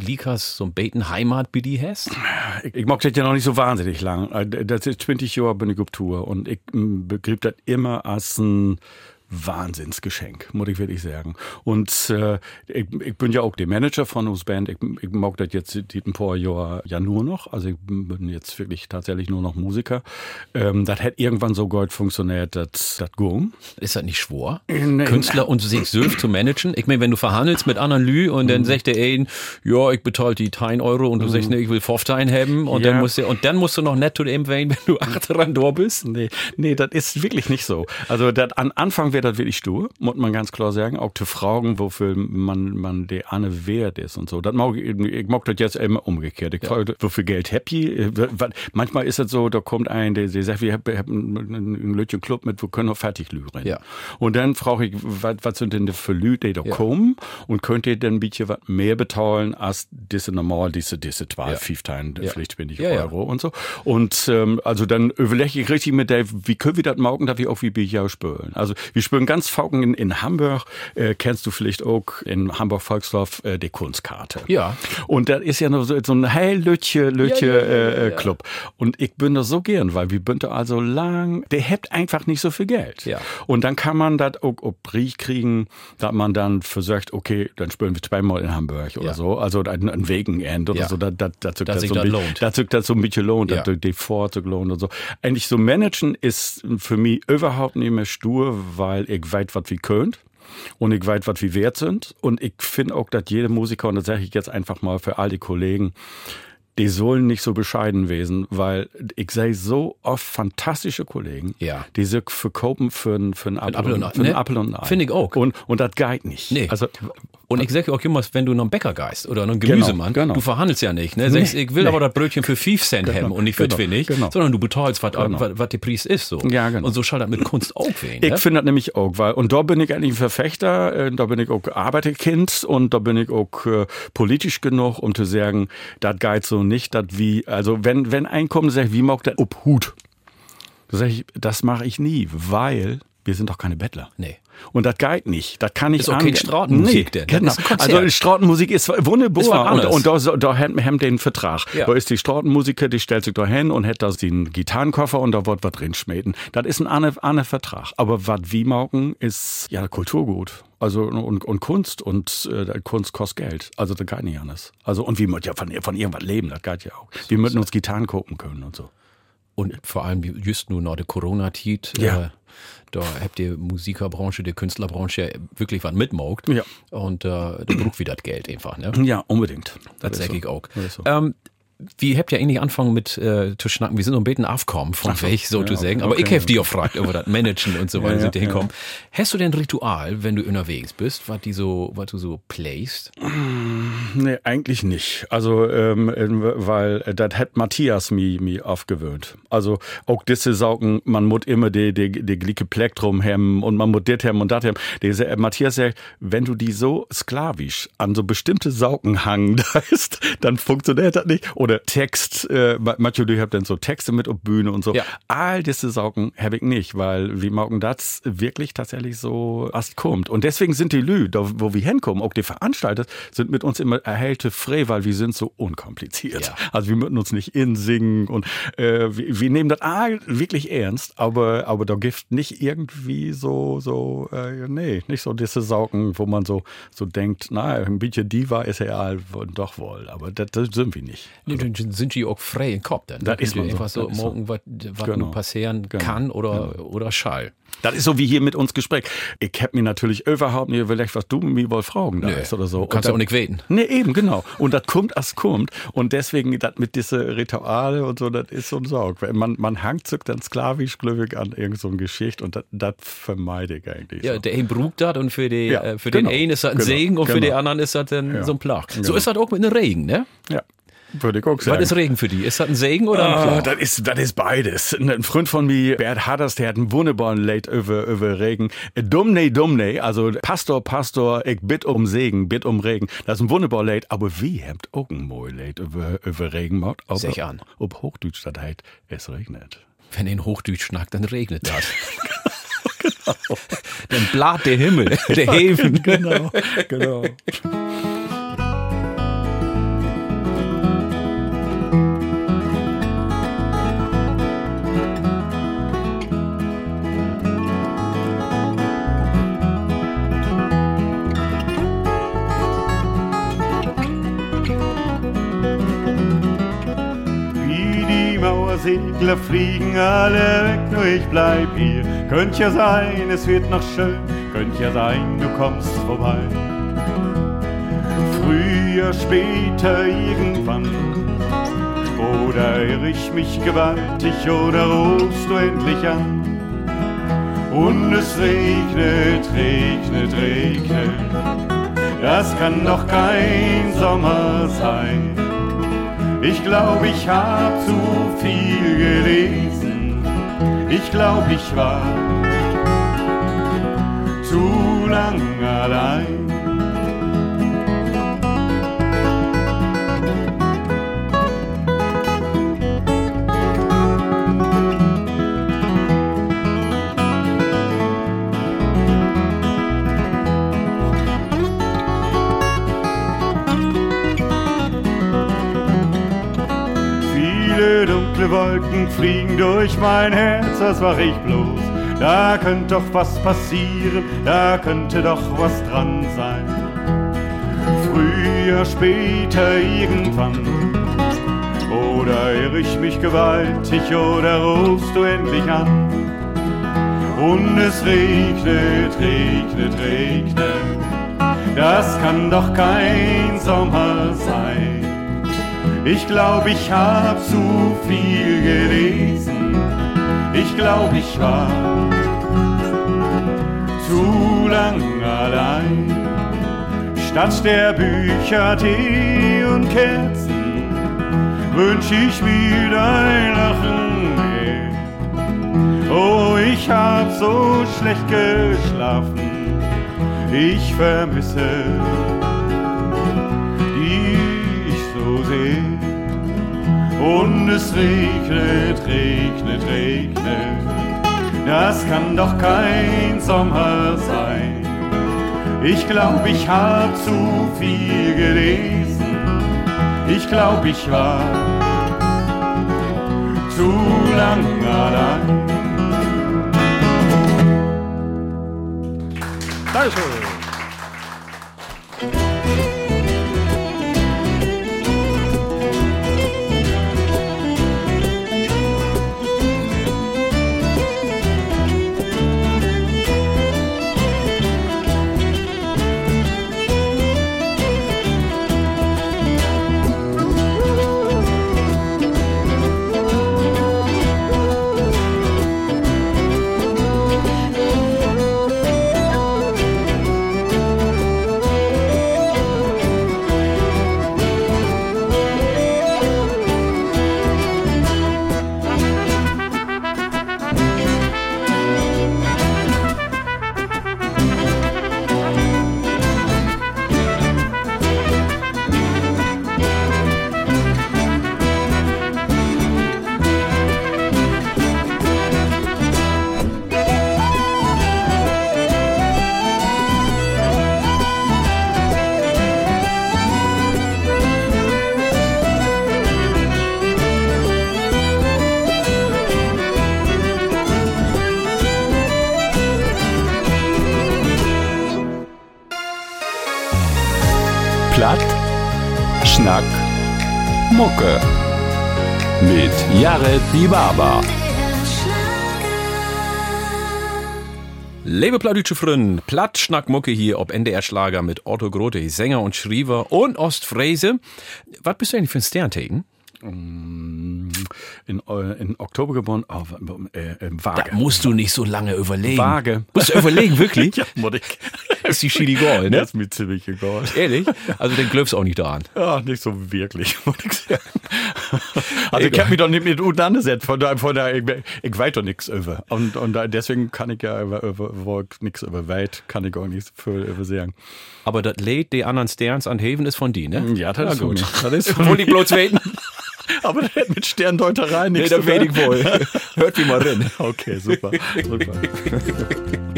Likas so ein Beten Heimat dir hast? Ich, ich mag das ja noch nicht so wahnsinnig lang. Äh, Das ist 20 Jahre bin ich auf Tour und ich mm, begriff das immer als ein Wahnsinnsgeschenk, muss ich wirklich sagen. Und äh, ich, ich bin ja auch der Manager von uns Band. Ich, ich mag das jetzt die ein paar Jahre ja nur noch. Also ich bin jetzt wirklich tatsächlich nur noch Musiker. Ähm, das hat irgendwann so gut funktioniert, dass das ging. Ist das nicht schwor? Nee. Künstler und sich selbst zu managen? Ich meine, wenn du verhandelst mit anderen Lü und Mhm. dann sagt der einen, ja, ich bezahle die 10 Euro und du sagst, nee, ich will 15 haben und Ja. dann musst du, und dann musst du noch netto dem (laughs) wenn du achteran bist. Nee, nee, das ist wirklich nicht so. Also dat, an Anfang wäre das wirklich stur, muss man ganz klar sagen. Auch zu fragen, wofür man, man der Anne wert ist und so. Das mag, ich ich mag das jetzt immer umgekehrt. Ich frage, wofür Geld wat- Manchmal ist es so, da kommt ein, der, der sagt, wir haben einen, einen Lütchen Club mit, wir können noch fertig lüren. Ja. Und dann frage ich, was, was sind denn die für Leute, die da kommen? Und könnt ihr dann ein bisschen was mehr bezahlen als diese normal, diese, diese 12, Ja. 15, Ja. vielleicht bin ich Ja, ja. Euro und so. Und ähm, also dann überlege ich richtig mit der, wie können wir das morgen, dass wir auch wie Bier spülen. Also wir spülen ganz Fauken in, in Hamburg, äh, kennst du vielleicht auch in Hamburg Volksdorf äh, die Kunstkarte. Ja. Und das ist ja noch so, so ein heil Lütje, Lütje Ja, ja, ja, äh, ja, äh. Club. Und ich bin da so gern, weil wir bin da also lang, der hebt einfach nicht so viel Geld. Ja. Und dann kann man das auch auf Brief kriegen, dass man dann versagt, okay, dann spülen wir zweimal in Hamburg oder so. Also ein, ein Wegenend oder Ja. so. Das, das, das, das, Dass sich so das ein bisschen- lohnt. dass sich das so ein bisschen lohnt, Ja. dass die Vorzug lohnt und so. Eigentlich so managen ist für mich überhaupt nicht mehr stur, weil ich weiß, was wir könnt. Und ich weiß, was wir wert sind. Und ich finde auch, dass jede Musiker, und das sage ich jetzt einfach mal für all die Kollegen, die sollen nicht so bescheiden wesen, weil ich sehe so oft fantastische Kollegen, Ja. die sich verkaufen für einen für einen Apfel und und, Ei, für einen ne? Apfel und ein Ei. Find ich auch. Und, und das geht nicht. Nee. Also, Und ich sage auch immer, wenn du noch einen Bäcker geist oder einen Gemüsemann, genau. du verhandelst ja nicht. Ne? Sagst, ich will nee. aber das Brötchen für 5 Cent haben und nicht für genau, 20, genau. sondern du bezahlst, was Genau. der Preis ist. So. Ja, genau. Und so schaut das mit Kunst auch weh. Ich Ne? finde das nämlich auch, weil, und da bin ich eigentlich ein Verfechter, äh, da bin ich auch Arbeiterkind und da bin ich auch äh, politisch genug, um zu sagen, das geht so nicht, das wie, also wenn, wenn ein kommt und sagt, wie mag der Obhut? Da sag ich, das mache ich nie, weil wir sind doch keine Bettler. Nee. Und das geht nicht. Das kann nicht Ist auch keine. Strautenmusik denn. Das Genau. Also Strautenmusik ist wunderbar. Ist und, und da, da haben den Vertrag. Ja. Da ist die Strautenmusiker, die stellt sich da hin und hat da den Gitarrenkoffer und da wird was drin schmieden. Das ist ein anderer Vertrag. Aber was wie mauken ist ja Kulturgut. Also und, und Kunst und äh, Kunst kostet Geld. Also das geht nicht anders. Also und wir müssen ja von, von irgendwas leben, das geht ja auch. Wir müssen uns Gitarren gucken können und so. Und vor allem just nur noch die Corona-Tit. Ja. Äh, da habt ihr Musikerbranche, die Künstlerbranche wirklich was mitmogt. Ja. Und äh, da braucht wieder das Geld einfach. Ne? Ja, unbedingt. Das sag so. ich auch. Das so. Ähm, wie habt ihr eigentlich angefangen mit äh, zu schnacken? Wir sind noch ein bisschen aufgekommen von so. weg, so Ja, zu sagen. Aber okay. ich hab die auch gefragt über das Managen und so (laughs) weiter, Ja, sind die ja, hinkommen. Hast du denn Ritual, wenn du unterwegs bist, was die so, was du so playst? Nee, eigentlich nicht. Also, ähm, ähm, weil äh, das hat Matthias mir mi aufgewöhnt. Also, auch diese Saugen, man muss immer die, die, die glicke Plektrum hemmen und man muss das hemmen und das hemmen. Diese, äh, Matthias sagt, wenn du die so sklavisch an so bestimmte Saugen hangen (laughs) ist, dann funktioniert das nicht. Oder Text, äh, ma- manche Leute haben dann so Texte mit auf Bühne und so. Ja. All diese Saugen habe ich nicht, weil wir morgen das wirklich tatsächlich so erst kommt. Und deswegen sind die Lü, da wo wir hinkommen, auch die Veranstalter, sind mit uns immer erhellte frei, weil wir sind so unkompliziert. Ja. Also wir müssen uns nicht insingen und äh, wir, wir nehmen das all wirklich ernst, aber, aber da gibt nicht irgendwie so, so, äh, nee, nicht so diese Saugen, wo man so, so denkt, na, ein bisschen Diva ist ja doch wohl, aber das, das sind wir nicht. Nee, dann sind die auch frei im Kopf dann. Das Da ist man einfach so das so. morgen, was, Genau. nur passieren Genau. kann oder, oder schall. Das ist so wie hier mit uns Gespräch. Ich hab mir natürlich überhaupt nicht überlegt, was du mir wohl fragen darfst oder so. du kannst Und ja auch nicht weten. Nee, eben, genau. Und das kommt, als kommt. Und deswegen, das mit diese Rituale und so, das ist so ein Sorg. Man, man hangt sich dann sklavisch glücklich an irgendeine so Geschichte und das, das vermeide ich eigentlich. Ja, so. der einen brugt das und für, die, Ja, äh, für genau, den einen ist das ein genau, Segen und für genau. den anderen ist das dann Ja, so ein Plach. So genau. ist das auch mit dem Regen, ne? ja. Würde ich auch sagen. Was ist Regen für die? Ist das ein Segen oder ein Ah, Flau? das ist, das ist beides. Ein Freund von mir, Bert Hadders, der hat einen wunderbaren Lied über, über Regen. Dumne, dumne, also Pastor, Pastor, ich bitt um Segen, bitt um Regen. Das ist ein wunderbarer Lied, aber wie habt auch ein mooi Lied über, über Regen gemacht? Sech an. Ob Hochdeutsch das heißt, es regnet. Wenn in Hochdeutsch schnackt, dann regnet das. (laughs) dann blatt der Himmel, der (laughs) Häfen. Genau, genau. Mauersegler fliegen alle weg, nur ich bleib hier. Könnt ja sein, es wird noch schön, könnt ja sein, du kommst vorbei. Früher, später, irgendwann. Oder irr ich mich gewaltig oder rufst du endlich an? Und es regnet, regnet, regnet. Das kann doch kein Sommer sein. Ich glaube, ich hab zu viel gelesen. Ich glaube, ich war zu lang allein. Dunkle Wolken fliegen durch mein Herz, was mach ich bloß? Da könnte doch was passieren, da könnte doch was dran sein. Früher, später, irgendwann. Oder irr ich mich gewaltig oder rufst du endlich an? Und es regnet, regnet, regnet. Das kann doch kein Sommer sein. Ich glaube, ich hab zu viel gelesen. Ich glaube, ich war zu lang allein. Statt der Bücher, Tee und Kerzen wünsch ich mir dein Lachen mehr. Oh, ich hab so schlecht geschlafen. Ich vermisse Und es regnet, regnet, regnet. Das kann doch kein Sommer sein. Ich glaub, ich hab zu viel gelesen. Ich glaub, ich war zu lang allein. Platt, Bibaba. Liebe Plattdeutsche Fründen, Platt Schnackmucke hier ob NDR Schlager mit Otto Grote, Sänger und Schriever und Ostfriese. Was bist du eigentlich für ein Sternteken? Mm, In, äh, in Oktober geboren, oh, äh, äh, Waage. Da musst du nicht so lange überlegen. Waage. Musst du überlegen, wirklich? (laughs) ja, muss ist die Chili Gold, ne? Das ist mir ziemlich egal. Ehrlich? Also den glaubst du auch nicht daran. Ja, nicht so wirklich, (laughs) muss ich sagen. (laughs) Also ich hab mich doch nicht mit auseinandergesetzt, von daher, von daher ich, ich weiß doch nichts über. Und, und deswegen kann ich ja über, über, über nichts über weit, kann ich auch nicht viel über sagen. Aber das Lied, die anderen Sterns an Heaven, ist von dir, ne? Ja, das ist gut. Das ist von die bloß weten. Aber das mit Sterndeuterei Nee, nichts weet tun. ich wohl. (laughs) Hört wie mal rein. Okay, super. super. (laughs)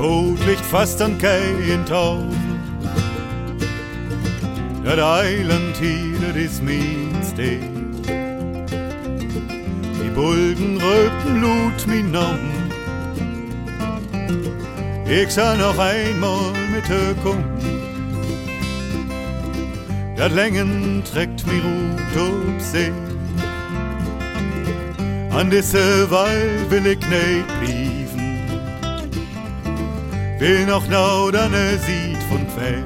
Boot liegt fast an kein Tau. Dat Eiland hier, dat is mijn steen. Die Bulgen röpen Blut min Namen. Ich sah noch einmal mit kommen. Dat Längen trägt mir Rut ob See. An diese Wald will ich nicht blieben will noch er sieht von Feld.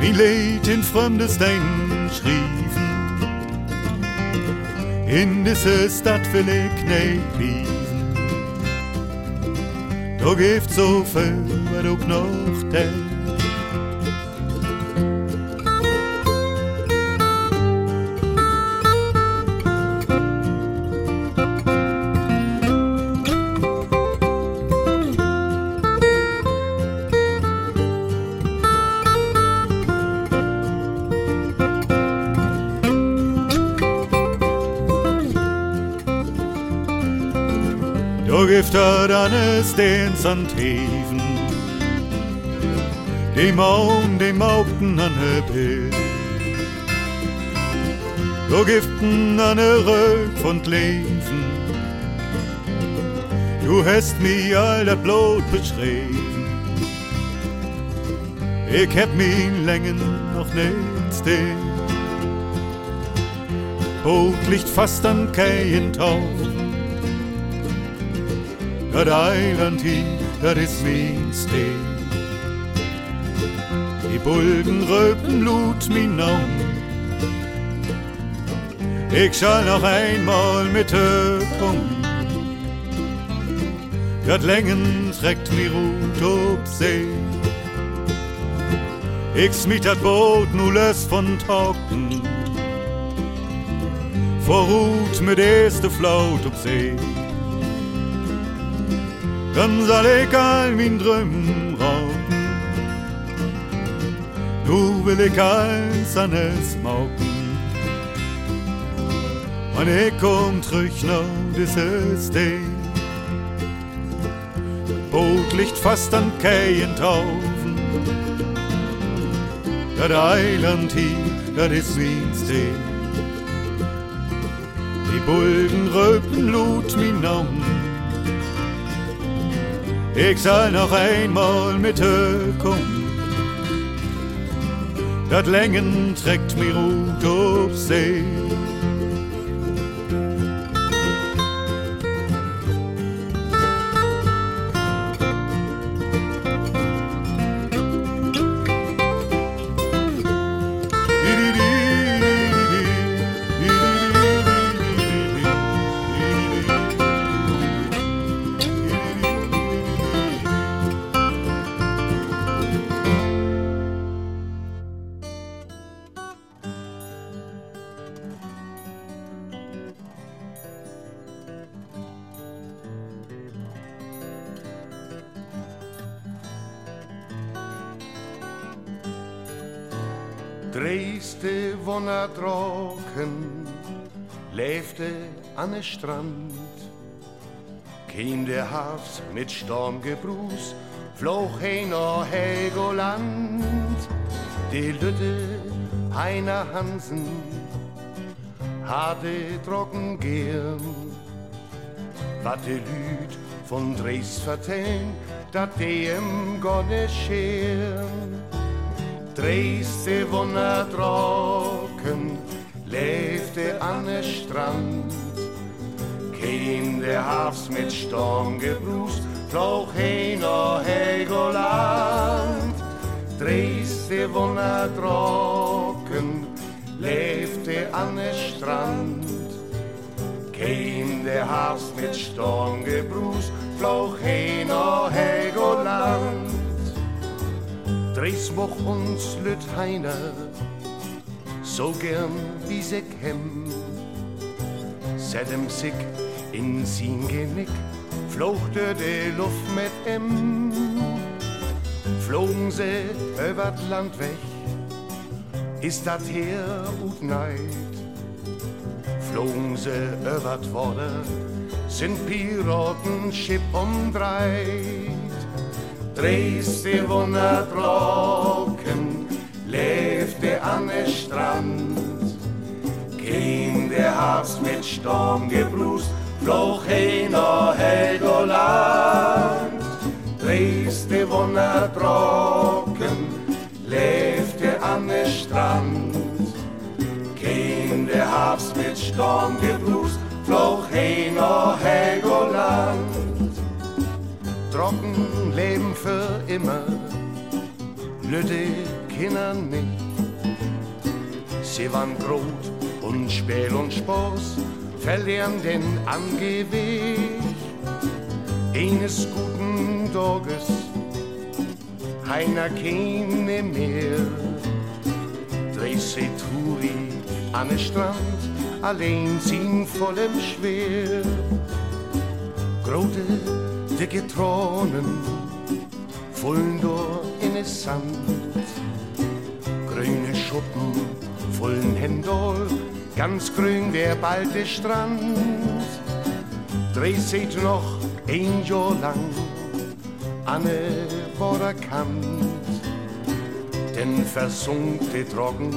Mein Lied in fremde Steinen schrieven, in diese Stadt will ich nicht blieben. Da gibt so viel, was auch noch teilt. Da gibt er dann es den Sandheven, die Maun, die Maugten an der Bild. Da giften an der Rück von Leben, du hast mir all das Blut beschrieben. Ich hab min Längen noch nicht still. Boot liegt fast an kein Tau. Dat Eiland hier, dat is mijn steen. Die Bulgen röpen Blut min Augen. Ich schall noch einmal mit her kommen. Dat Längen trägt mir Rut ob See. Ich smiet dat Boot nu lös von Taugen. Vor Rut mit erste Flaut ob See dann soll ich all min Dröm rauben. Du will ich alles an es mauken. Und ich komm zurück nach dieses Day. Das Boot liegt fast an kein Taufen. Das Eiland hier, das ist wie's See. Die Bulgen röpen Blut min Augen. Ich soll noch einmal mit kommen. Dat Längen trägt mir Rut ob See. Der Strand. Kein der Hafs mit Sturmgebruß flog hin nach Helgoland. Die Lütte Heiner Hansen hatte trocken gern. Wat de Lüd von Dres vertellen, dat dem Gonne scheren. Dresde wundertrocken, lebte an der Strand. Kein der Hafs mit Sturm gebrust, flog hin nach Helgoland. Dresde wundertrocken, lebte an der Strand. Kein der Hafs mit Sturm gebrust, flog hin nach Helgoland. Dres moch uns lüt heiner, so gern wie se kem. Sedem sich in sin Genick, flochte die Luft mit em. Flogen sie über d Land weg, ist dat her und neid. Flogen sie über d Wasser, sind Piratenschiff umdreht. Dresde wundertrocken, lebte an der Strand. Kein der Herbst mit Sturm gebrust, hin nach Helgoland. Dresde wundertrocken, lebte an der Strand. Kein der Herbst mit Sturm gebrust, hin nach Helgoland trocken leben für immer, lütte Kinder nicht. Sie waren Grot und Spiel und Spaß, verlieren den Angeweg. Eines guten Tages, keiner keine mehr. Dresse Turi an den Strand, allein ziehen vollem Schwer. Grote dicke Tronen fallen da in den Sand. Grüne Schuppen vollen Händel, ganz grün wär bald der Strand. Dreh seht noch ein Jahr lang an der Kant, denn versunkt die Trocken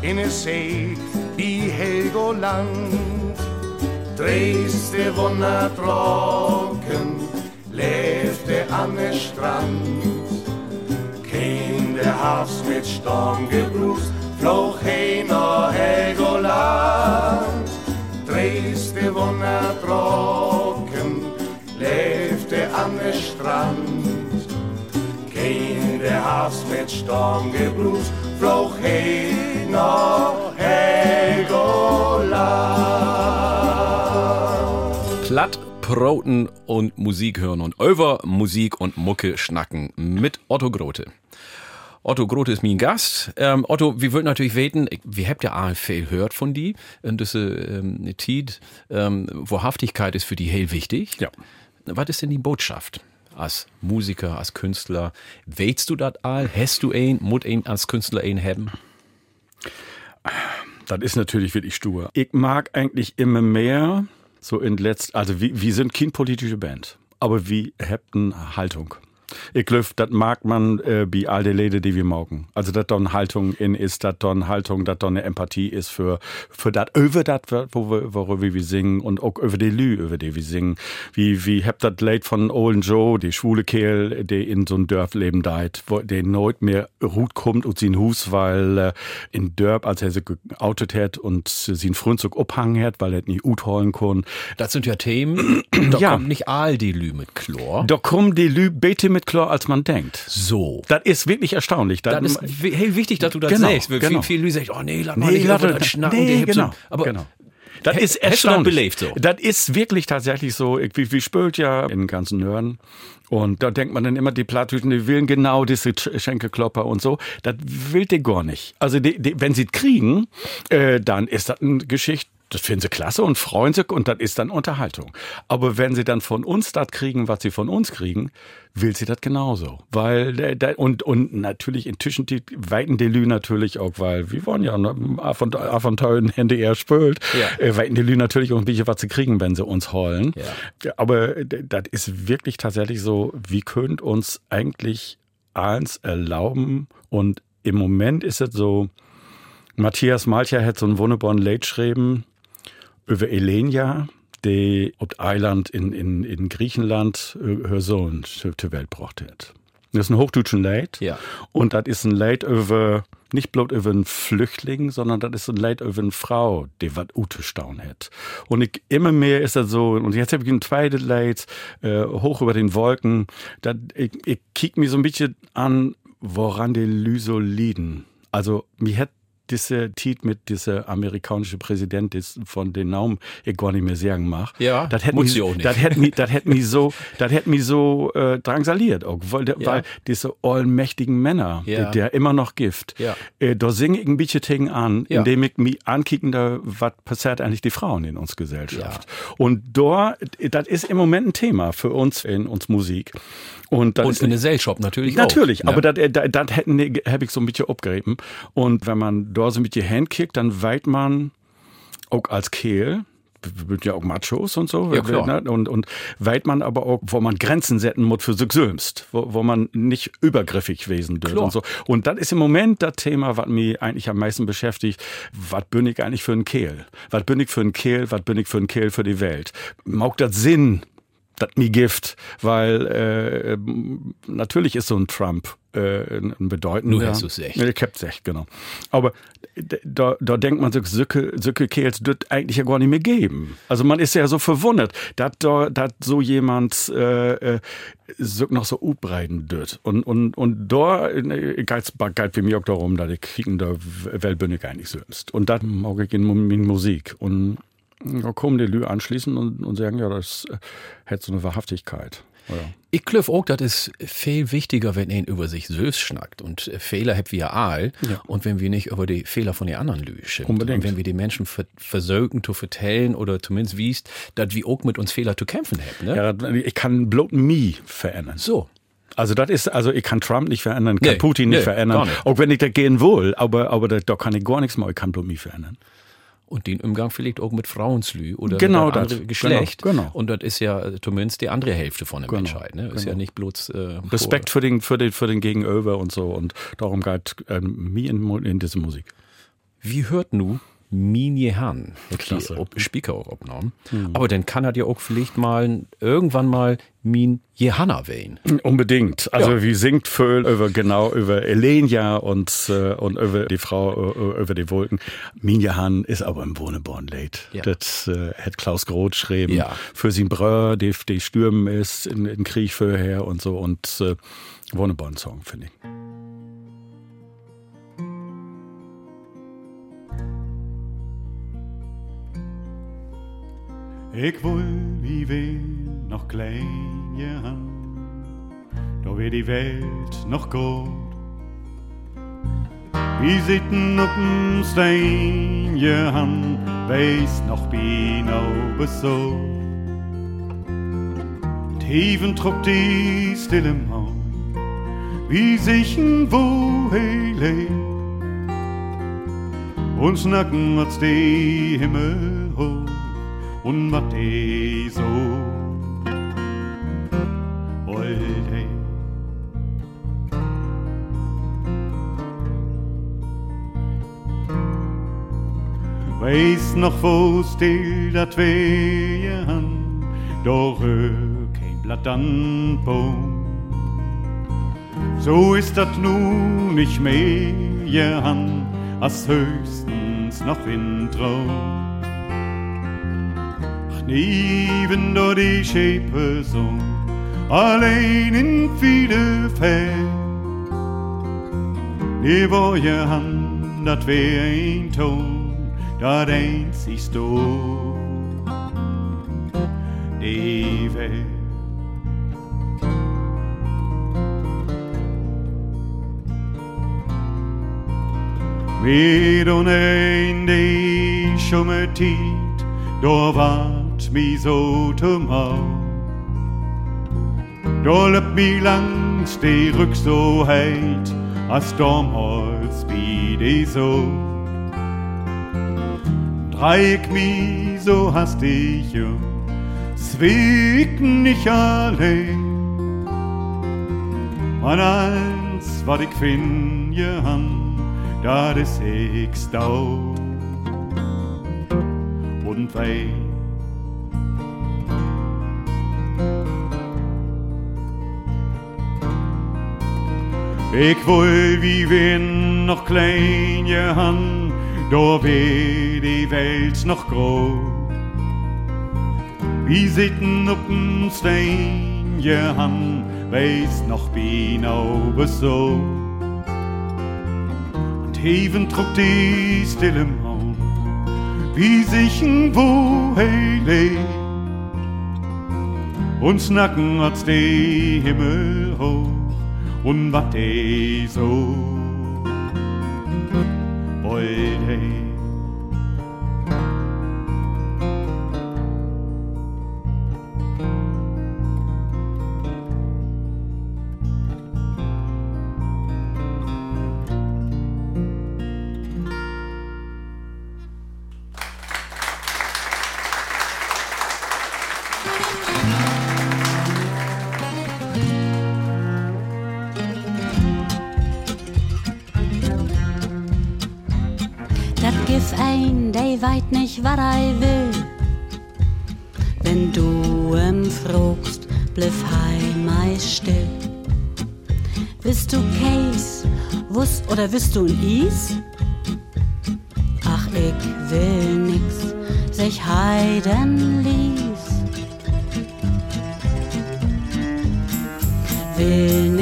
in a See wie Helgoland. Dresde wundertrocken, lebte an der Strand. Kein der mit Sturm gebrust, flog hin nach Helgoland. Dresde wundertrocken, lebte an der Strand. Kein der Hafs mit Sturm gebrust, flog hin nach Helgoland. Platt, Proten und Musik hören und über Musik und Mucke schnacken mit Otto Grote. Otto Grote ist mein Gast. Ähm, Otto, wir wollten natürlich weten, wir habt ja viel gehört von die diese ähm, Tid. Ähm, Wahrhaftigkeit ist für die hell wichtig. Ja. Was ist denn die Botschaft? Als Musiker, als Künstler, weißt du das all? Hast du ein, muss ein als Künstler ein haben? Das ist natürlich wirklich stur. Ich mag eigentlich immer mehr so in letzt, also wir, wir sind kein politische Band, aber wir hätten Haltung. Ich glaube, das mag man äh, bei all den Leute, die wir mogen. Also, dass da eine Haltung in ist, dass da eine Haltung, dass da eine Empathie ist für, für das, über das, worüber wir singen und auch über die Lü, über die wir singen. Wie, wie habt das Lied von Olin Joe, die schwule Kerl, der in so einem Dörf leben deit, der nooit mehr Hut kommt und sein Hus, weil äh, in Dörp, als er sich geoutet hat und sein Frühstück abhangen hat, weil er nicht Hut holen kann. Das sind ja Themen, (clears throat) da Ja. kommt nicht all die Lü mit Chlor. Da kommen die Lü bete mit klar, als man denkt. So. Das ist wirklich erstaunlich. Das ist wi- hey, wichtig, dass du das Genau, sagst. Genau. Viel, viele Leute sagen, oh nee, lass mal Nee, nicht lass das- das schnacken. nee, genau, So, aber genau. Das ist das erstaunlich. belebt so? Das ist wirklich tatsächlich so. Wie, wie spült ja in den ganzen Nörden. Und da denkt man dann immer, die Plattdüten, die willen genau diese Sch- Schenkelklopper und so. Das will die gar nicht. Also die, die, wenn sie es kriegen, äh, dann ist das eine Geschichte, das finden sie klasse und freuen sich und das ist dann Unterhaltung. Aber wenn sie dann von uns das kriegen, was sie von uns kriegen, will sie das genauso. Weil, der, und, und natürlich inzwischen die weiten Delü natürlich auch, weil wir wollen ja von, tollen Hände eher spült, Ja. äh, weiten Delü natürlich auch ein bisschen was zu kriegen, wenn sie uns holen. Ja. Aber äh, das ist wirklich tatsächlich so, wir können uns eigentlich eins erlauben und im Moment ist es so, Matthias Malcher hat so ein wunderbaren Lied geschrieben über Elenia, die auf Eiland in, in, in Griechenland äh, her Sohn zur Welt gebracht hat. Das ist ein hochdeutscher Leid. Ja. Und das ist ein Leid über, nicht bloß über einen Flüchtling, sondern das ist ein Leid über eine Frau, die was Ute staun hat. Und ich, immer mehr ist das so, und jetzt habe ich ein zweites Leid, äh, hoch über den Wolken. Dat, ich, ich kick mir so ein bisschen an, woran die Lyso lieden. Also, mir hat diese Tit mit dieser amerikanische Präsident ist von den Namen ich gar nicht mehr sagen mag. Ja, das hätte mich, das hätte mich, das hätte mich so, das hätte mich so äh, drangsaliert, auch, weil, Ja. weil diese allmächtigen Männer, Ja. der, der immer noch Gift, Ja. äh, da singe ich ein bisschen Ting an, Ja. indem ich mich ankicken, da, was passiert eigentlich die Frauen in uns Gesellschaft. Und da, das ist im Moment ein Thema für uns in uns Musik. Und, Und ist in der Gesellschaft natürlich Natürlich, auch. aber ne? das, das, das hätten habe ich so ein bisschen abgerieben. Und wenn man da so mit die Hand kickt, dann weit man auch als Kehl, wir sind ja auch Machos und so, Ja, klar. ne? und, und weit man aber auch, wo man Grenzen setzen muss für sich selbst, wo, wo man nicht übergriffig wesen dürfen und so. Und das ist im Moment das Thema, was mich eigentlich am meisten beschäftigt. Was bin ich eigentlich für ein Kehl? Was bin ich für ein Kehl? Was bin ich für ein Kehl für die Welt? Mag das Sinn, das mir Gift, weil äh, natürlich ist so ein Trump äh, ein bedeutender. Nur hast du's echt. Ich hab's echt, genau. Aber da, da denkt man sich, Sücke, Sücke Kehls wird eigentlich ja gar nicht mehr geben. Also man ist ja so verwundert, dass da dass so jemand äh, äh, so noch so ubreiten wird. Und, und, und da äh, geht's geht für mich auch darum, dass ich kriegen da Welt bin ich eigentlich selbst. Und das mag ich in, in Musik. Und da kommen die Lü anschließen und, und sagen, ja, das äh, hat so eine Wahrhaftigkeit. Ja. Ich glaube auch, das ist viel wichtiger, wenn ein über sich selbst schnackt. Und äh, Fehler habt wir all. Und wenn wir nicht über die Fehler von den anderen lügen. Unbedingt. Und wenn wir die Menschen ver versuchen zu vertellen oder zumindest wiest, dass wir auch mit uns Fehler zu kämpfen haben. Ne? Ja, ich kann bloß me verändern. So. Also das ist, also ich kann Trump nicht verändern, kann Nee, Putin nicht nee, verändern, nicht. auch wenn ich da gehen will, aber, aber da, da kann ich gar nichts mehr, ich kann bloß mich verändern. Und den Umgang vielleicht auch mit Frauenslü oder Genau mit das. anderen Geschlecht. Genau, genau. Und das ist ja äh, zumindest die andere Hälfte von der Genau, Menschheit. Ne? Ist ja genau. nicht bloß äh, Respekt für den, für den, für den Gegenüber und so und darum geht ähm, mir in, in diese Musik. Wie hört nu Min Jehan? Hm. Ob Speaker auch abgenommen. Aber dann kann er ja auch vielleicht mal irgendwann mal Min Jehanna wählen. Unbedingt. Also Ja. wie singt Vöhl über genau über Elenia und äh, und über die Frau äh, über die Wolken. Minja Hahn ist aber im Wohneborn late. Ja. Das äh, hat Klaus Groth geschrieben. Ja. Für sein Brö, die, die stürmen ist in, in Krieg vorher und so und äh, Wohneborn Song finde ich. Ik wil wie wil nog klein je da wird die Welt noch gut. Wir sitzen auf'm Stein, je han, weiß noch genau so. Tiefen trug die stille Maun, wie sich ein Wohle und snacken als die Himmel hoch und wat die so wollte. Weiß noch, wo still dat wehe han, doch kein Blatt an Baum. So ist dat nun nicht mehr han, als höchstens noch in Traum. Ach, neben do die Schäpe so, allein in viele Fälle. Die je han, dat wär ein Ton, dat einzigst du. Die Welt. Vid hon ein die schumme tid, då vart mi så tum av. Då löp mi langs de ryck så heit, a stormholz vid de så. Dreieck mi so hastig um, zweg nicht allein. Man eins wat ik vind je han, dat is ik stau. Und wei, Ich will wie wenn noch klein je han, da wär die Welt noch groß. Wie sitten upp'n Stein je han, weiß noch bin oben so. Und Heven trug die stille Maun, wie sich ein wo heile. Und snacken als die Himmel hoch und wat de so wollte. Weit nicht, wat I will. Wenn du em fragst, bliff heimei still. Bist du Case, wuss oder bist du ein Is? Ach, ich will nix, sich heiden ließ. Will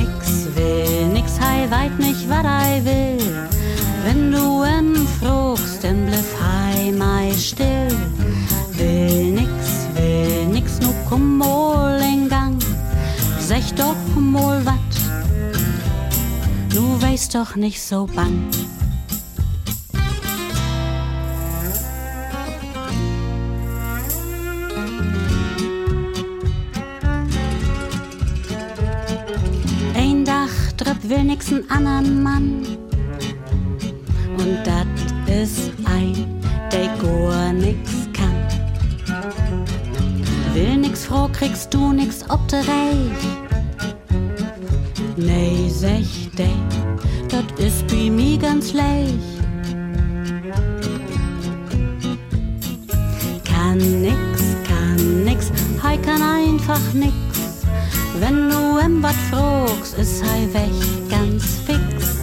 doch nicht so bang. Ein Dach tritt will nix n andern Mann. Und dat is ein, der gar nix kann. Will nix froh, kriegst du nix ob de Reich. Nee, sech de, dat is bei mi ganz leicht. Kann nix, kann nix, hei kann einfach nix. Wenn du em wat fragst, is hei weg ganz fix.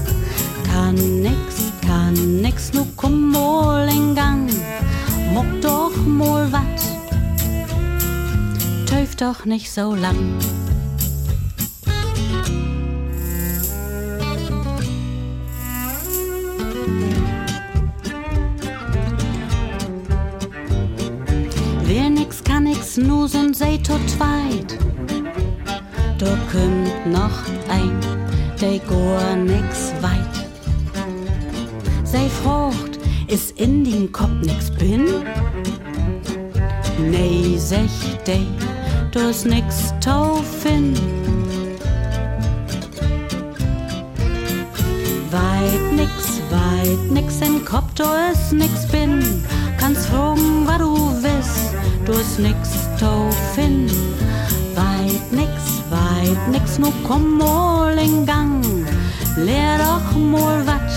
Kann nix, kann nix, nu komm mal in Gang. Muck doch mal wat, töf doch nicht so lang. Sind sei tot zweit. Da kümmt noch ein, der gar nix weit. Sei Frucht, is in den Kopf nix bin? Nee, sech de, du is nix taufin. Weit nix, weit nix im Kopf, du is nix bin. Kannst fragen, was du willst, du is nix taufin. Weit nix, weit nix, nu komm mal in Gang. Lehr doch mal wat,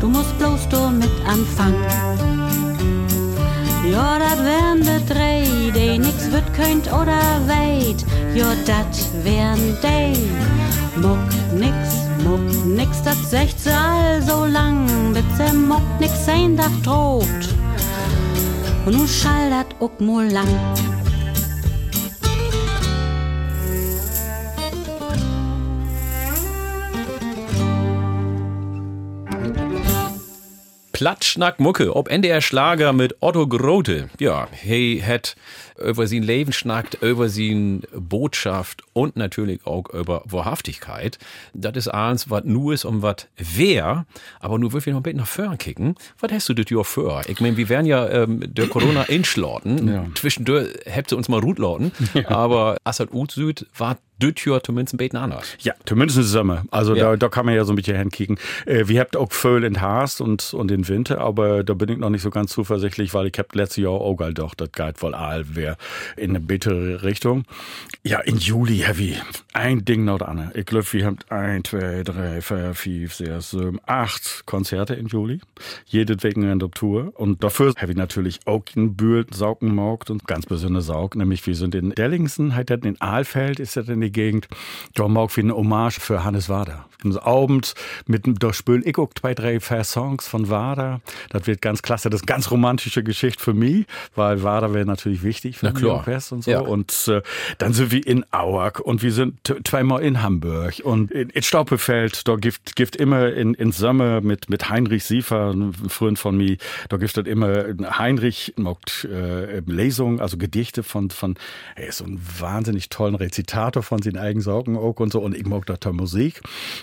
du musst bloß du mit anfangen. Ja, dat wären de drei, die nix wird könnt oder weit. Ja, dat wären de. Muck nix, muck nix, dat secht sie all so lang, bis sie muck nix ein Dach droht. Und nun schall dat ook mal lang. Platschnack Mucke, ob NDR Schlager mit Otto Grote. Ja, hey, hat über sein Leben schnackt, über sein Botschaft und natürlich auch über Wahrhaftigkeit. Das ist eins, was nur ist und was wer, aber nur will ich noch ein bisschen nach vorn kicken. Was hast du das Jahr für? Ich meine, wir werden ja ähm, der Corona inschlorten. Ja. Zwischendurch habt ihr uns mal Rutlauten. Aber Assad Ut Süd war Jahr zumindest ein bisschen anders. Ja, zumindest Sommer. Also Ja. da, da kann man ja so ein bisschen hinkicken. Äh, wir habt auch Föhl in Haast und, und in Winter, aber da bin ich noch nicht so ganz zuversichtlich, weil ich hab letztes Jahr auch galt doch, das geht wohl all wer in eine bittere Richtung. Ja, in Juli heavy. Ein Ding nach der andere. Ich glaube, wir haben ein, zwei, drei, vier, fünf, sechs, sieben, acht Konzerte in Juli. Jedes Wochenende auf Tour. Und dafür habe ich natürlich auch in Bühl saugen gemacht und ganz besonders Saug, nämlich wir sind in Dellingsen, halt in Aalfeld, ist das in die Gegend. Da mag wie eine Hommage für Hannes Wader. Abend mit, da spülen ich auch zwei, drei Fair Songs von Wader. Das wird ganz klasse. Das ist ganz romantische Geschichte für mich, weil Wader wäre natürlich wichtig Na klar. Fest und so. Ja. Und äh, dann sind wir in Auerk und wir sind zweimal in Hamburg und in, in Staupefeld, da gibt, gibt immer in, in Sommer mit, mit Heinrich Siefer, ein Freund von mir, da gibt es immer Heinrich macht äh, Lesungen, also Gedichte von, von, er ist so ein wahnsinnig tollen Rezitator von seinen eigenen Sorgen auch und so und ich mag da Musik.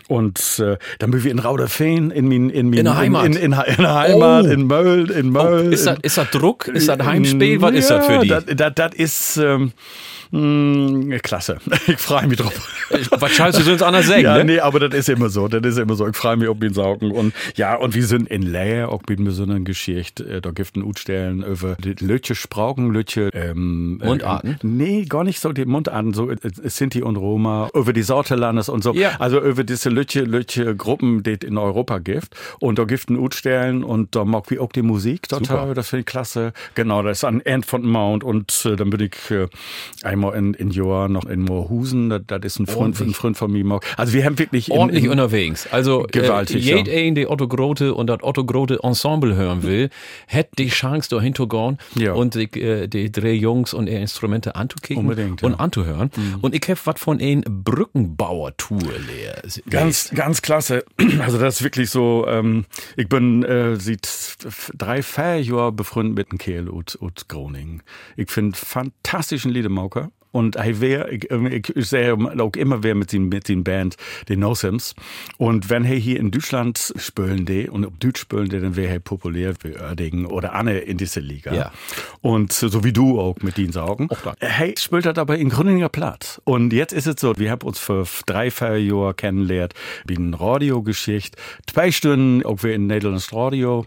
Und äh, dann bin wir in Rauderfehn, in min, in min, In der Heimat. in, in, in, in Heimat, Oh. in Möll, in Möll. Oh, ist das- ist das Druck? Ist das Heimspiel? Was ist das für die? Das, das, ist ähm, mh, klasse. (laughs) Ich freue mich drauf. Was scheiße, du uns anders (laughs) sagen, Ja, ne? nee, aber das ist immer so. Das ist immer so. Ich freue mich auf den Saugen. Und ja, und wir sind in Leer, auch mit so einer Geschichte. Äh, Da gibt es Utstellen über die Lütje Spraugen, Lütje, ähm, Mundarten? Äh, nee, gar nicht so die Mundarten, so äh, Sinti und Roma, über die Sortelandes und so. Ja. Also über diese Lütje, Lütje Gruppen, die in Europa gibt. Und da gibt es Utstellen und da mag ich auch die Musik total. Super. Das finde ich klasse. Genau, das ist an End von Mount und äh, dann bin ich äh, einmal in, in Joa noch in Moorhusen. Das, das ist ein Freund, ein Freund von mir. Also wir haben wirklich in- ordentlich in, unterwegs. Also Gewaltig, äh, ja. jed ein, der Otto Grote und das Otto Grote Ensemble hören will, hätte die Chance, da hinzugehen Ja. und die, äh, die drei Jungs und ihre Instrumente anzukicken Unbedingt, und ja. Mhm. anzuhören. Und ich habe was von ein Brückenbauer-Tour leer. Ganz, ganz klasse. (clears throat) Also das ist wirklich so, ähm, ich bin äh, seit drei, vier Jahren befreundet mit dem Kehl und, und Groningen. Ich finde fantastischen Liedemauker. Und er wär, ich, ähm, ich, ich sehe auch immer wer mit seinem mit seinem Band, den No Sims. Und wenn er hier in Deutschland spülen die und ob Deutsch spülen die, dann wäre er populär wie Oerdingen oder Anne in dieser Liga. Ja. Und so wie du auch mit den Saugen. Hey, spielt das aber in Grüninger Platz. Und jetzt ist es so, wir haben uns für drei, vier Jahre kennengelernt, wie ein Radiogeschichte. Zwei Stunden auch wir in Nederlands Radio.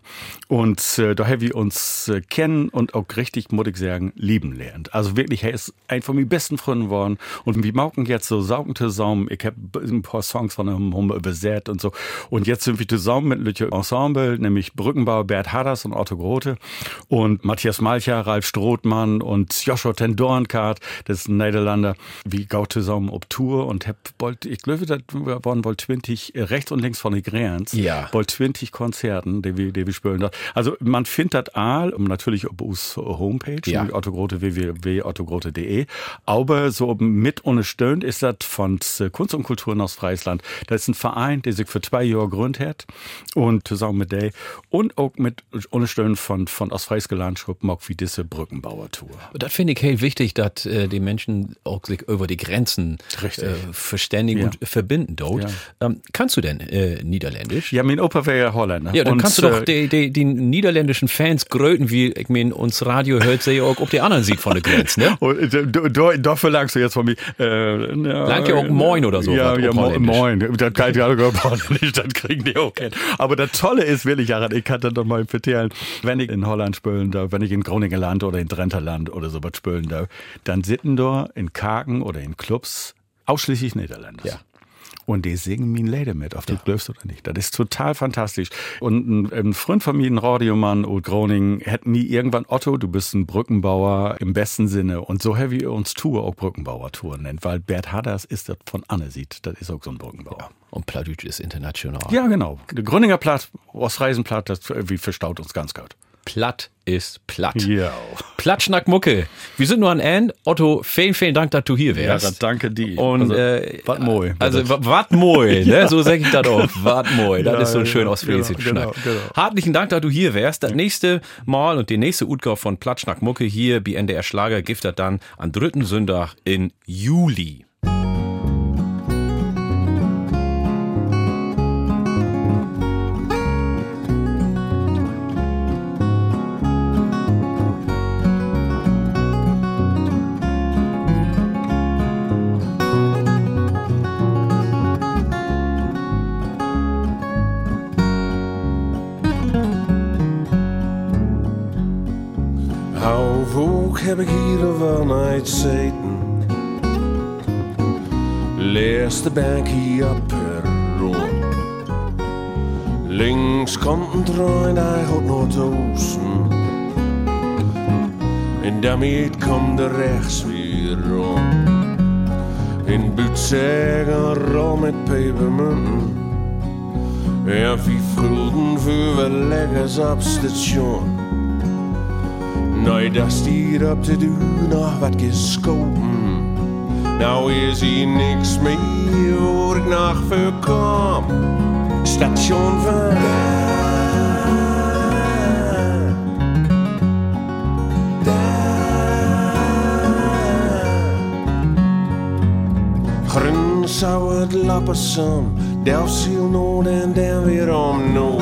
Und äh, da haben wir uns äh, kennen und auch richtig, muss ich sagen, lieben lernt. Also wirklich, er ist ein von meinen besten Freunden geworden. Und wir machen jetzt so Saugen zusammen. Ich habe ein paar Songs von haben wir übersät und so. Und jetzt sind wir zusammen mit Lütje Ensemble, nämlich Brückenbauer Bert Hadders und Otto Grote und Matthias Malcher, Ralf Strothmann und Joshua ten Doornkart, das ist ein Niederlander. Wir gehen zusammen auf Tour und hab bald, ich glaube, das waren wohl 20, äh, rechts und links von den Grenz, Ja. wohl 20 Konzerten, die wir, die wir spielen. da. Also man findet das all, natürlich auf unserer Homepage, Ja. nämlich ottogrote, www.ottogrote.de, aber so mit unterstützt ist das von äh, Kunst und Kulturen aus Friesland. Das ist ein Verein, der sich für zwei Jahre gegründet hat und zusammen mit der und auch mit unterstützt von, von Ostfriesland Schruppen auch wie diese Brückenbauer-Tour. Das finde ich hey wichtig, dass äh, die Menschen auch sich über die Grenzen äh, verständigen Ja. und verbinden dort. Ja. Ähm, kannst du denn äh, Niederländisch? Ja, mein Opa wäre ja Holländer. Ja, dann Und, kannst du doch äh, die, die, die niederländischen Fans gröten, wie ich mein, uns Radio hört, sie ja auch, ob die anderen sieht von der Grenze, ne? (laughs) Oh, da- da- da verlangst du jetzt von mir. Äh, ja, Lang ja auch Moin oder so, Ja, ja mo. Moin. Das kann ich ja (laughs) nicht, das kriegen die auch hin. Aber das Tolle ist wirklich, Jared, ich kann das doch mal erzählen, wenn ich in Holland spülen darf, wenn ich in Groningen Land oder in Drenterland oder so was spülen darf, dann sitzen da in Kaken oder in Clubs ausschließlich Niederländer. Ja. Und die singen mir Leder mit, ob du glaubst oder nicht. Das ist total fantastisch. Und ein, ein Freund von mir, ein Radiomann, Old Groningen, hätte nie irgendwann Otto, du bist ein Brückenbauer im besten Sinne. Und so haben wir uns Tour auch Brückenbauer-Tour nennt, weil Bert Hadders ist das von Anne sieht. Das ist auch so ein Brückenbauer. Und Plattdeutsch ist international. Ja, genau. Der Grüninger Platt, Ostreisenplatt, das irgendwie verstaut uns ganz gut. Platt ist platt. Ja. Platschnack Mucke. Wir sind nur an End. Otto, vielen, vielen Dank, dass du hier Ja, wärst. das danke dir. Und also, äh, wat moi. Also wa- wat moi, (laughs) ne? So sag ich das auch. Wat moi. Das Ja, ist so ein ja, schön genau, ostfriesischer genau, Schnack. genau. Hartlichen Dank, dass du hier wärst. Das nächste Mal und die nächste Utgabe von Platschnack Mucke hier bei NDR Schlager das dann am dritten Sonntag in Juli. Heb ik hier wel nooit zeten. Leerste bank hier op perron. Links komt een trein, hij gaat naar oosten. En daarmee komt de rechts weer rond. In budsägen rol met pepermunten. En vi frulden voor we leggers op station. Nej, der stiger op til du nog wat geskoten. Nou is hij niks meer, hvor ik nog før kom. Station van Grøn sauer et lapper som Der sil nå den der weer om nå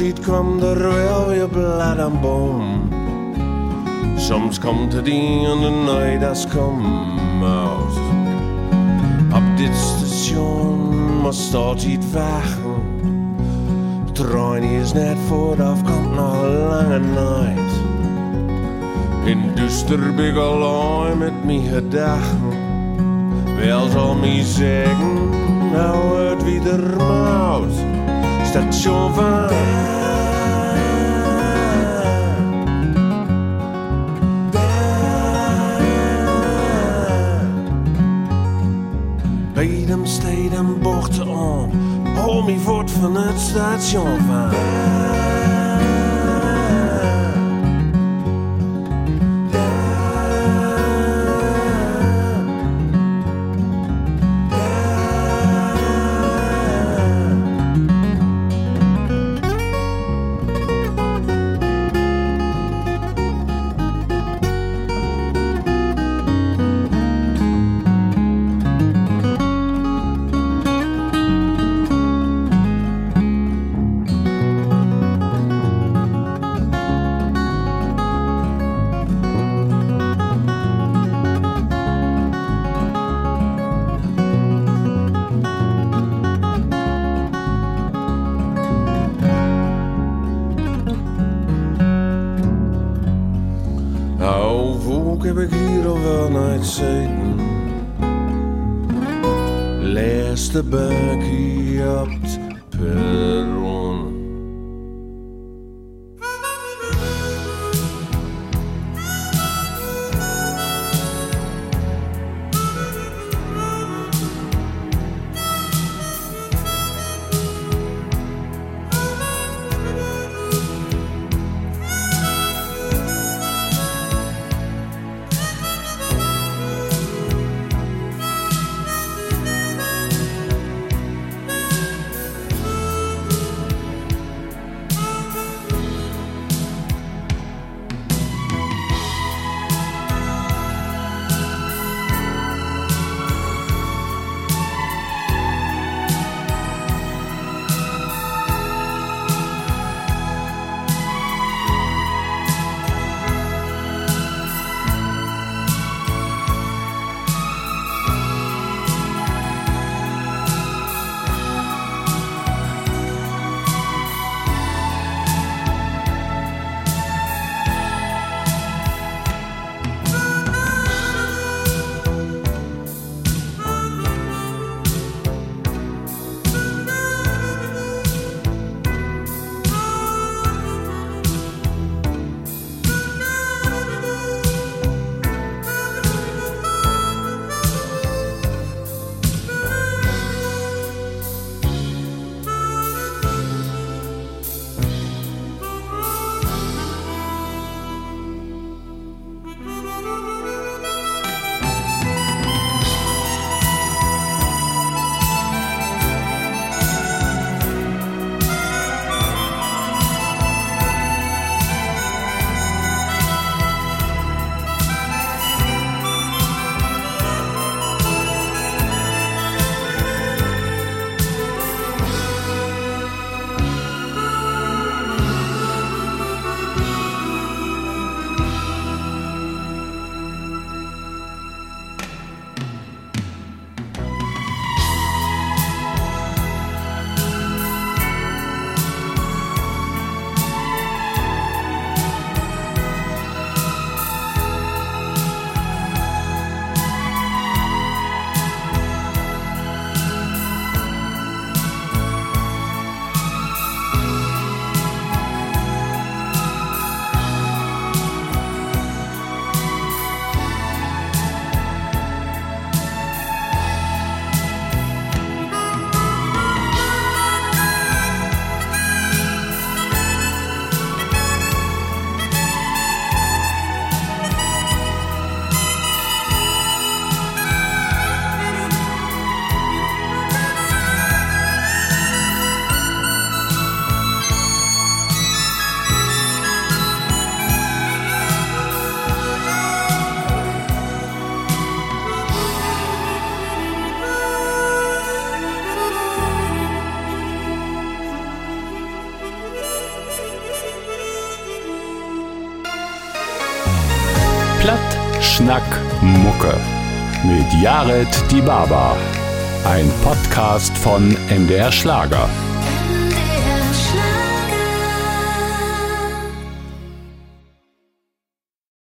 Altijd kwam er wel weer blad aan boom Soms komt het in de night das kom uit Op dit station moest altijd wachten Trein is net vooraf, komt nog een lange night in duister biggeloi met mi gedachten. Wel zal mi zeggen, nou het wieder maut. Station van Bij dem steed en bochten om. Hol mi voort van het station van. Laatste bakkie op het perron. Schnack Mucke mit Jared Die Baba. Ein Podcast von MDR Schlager.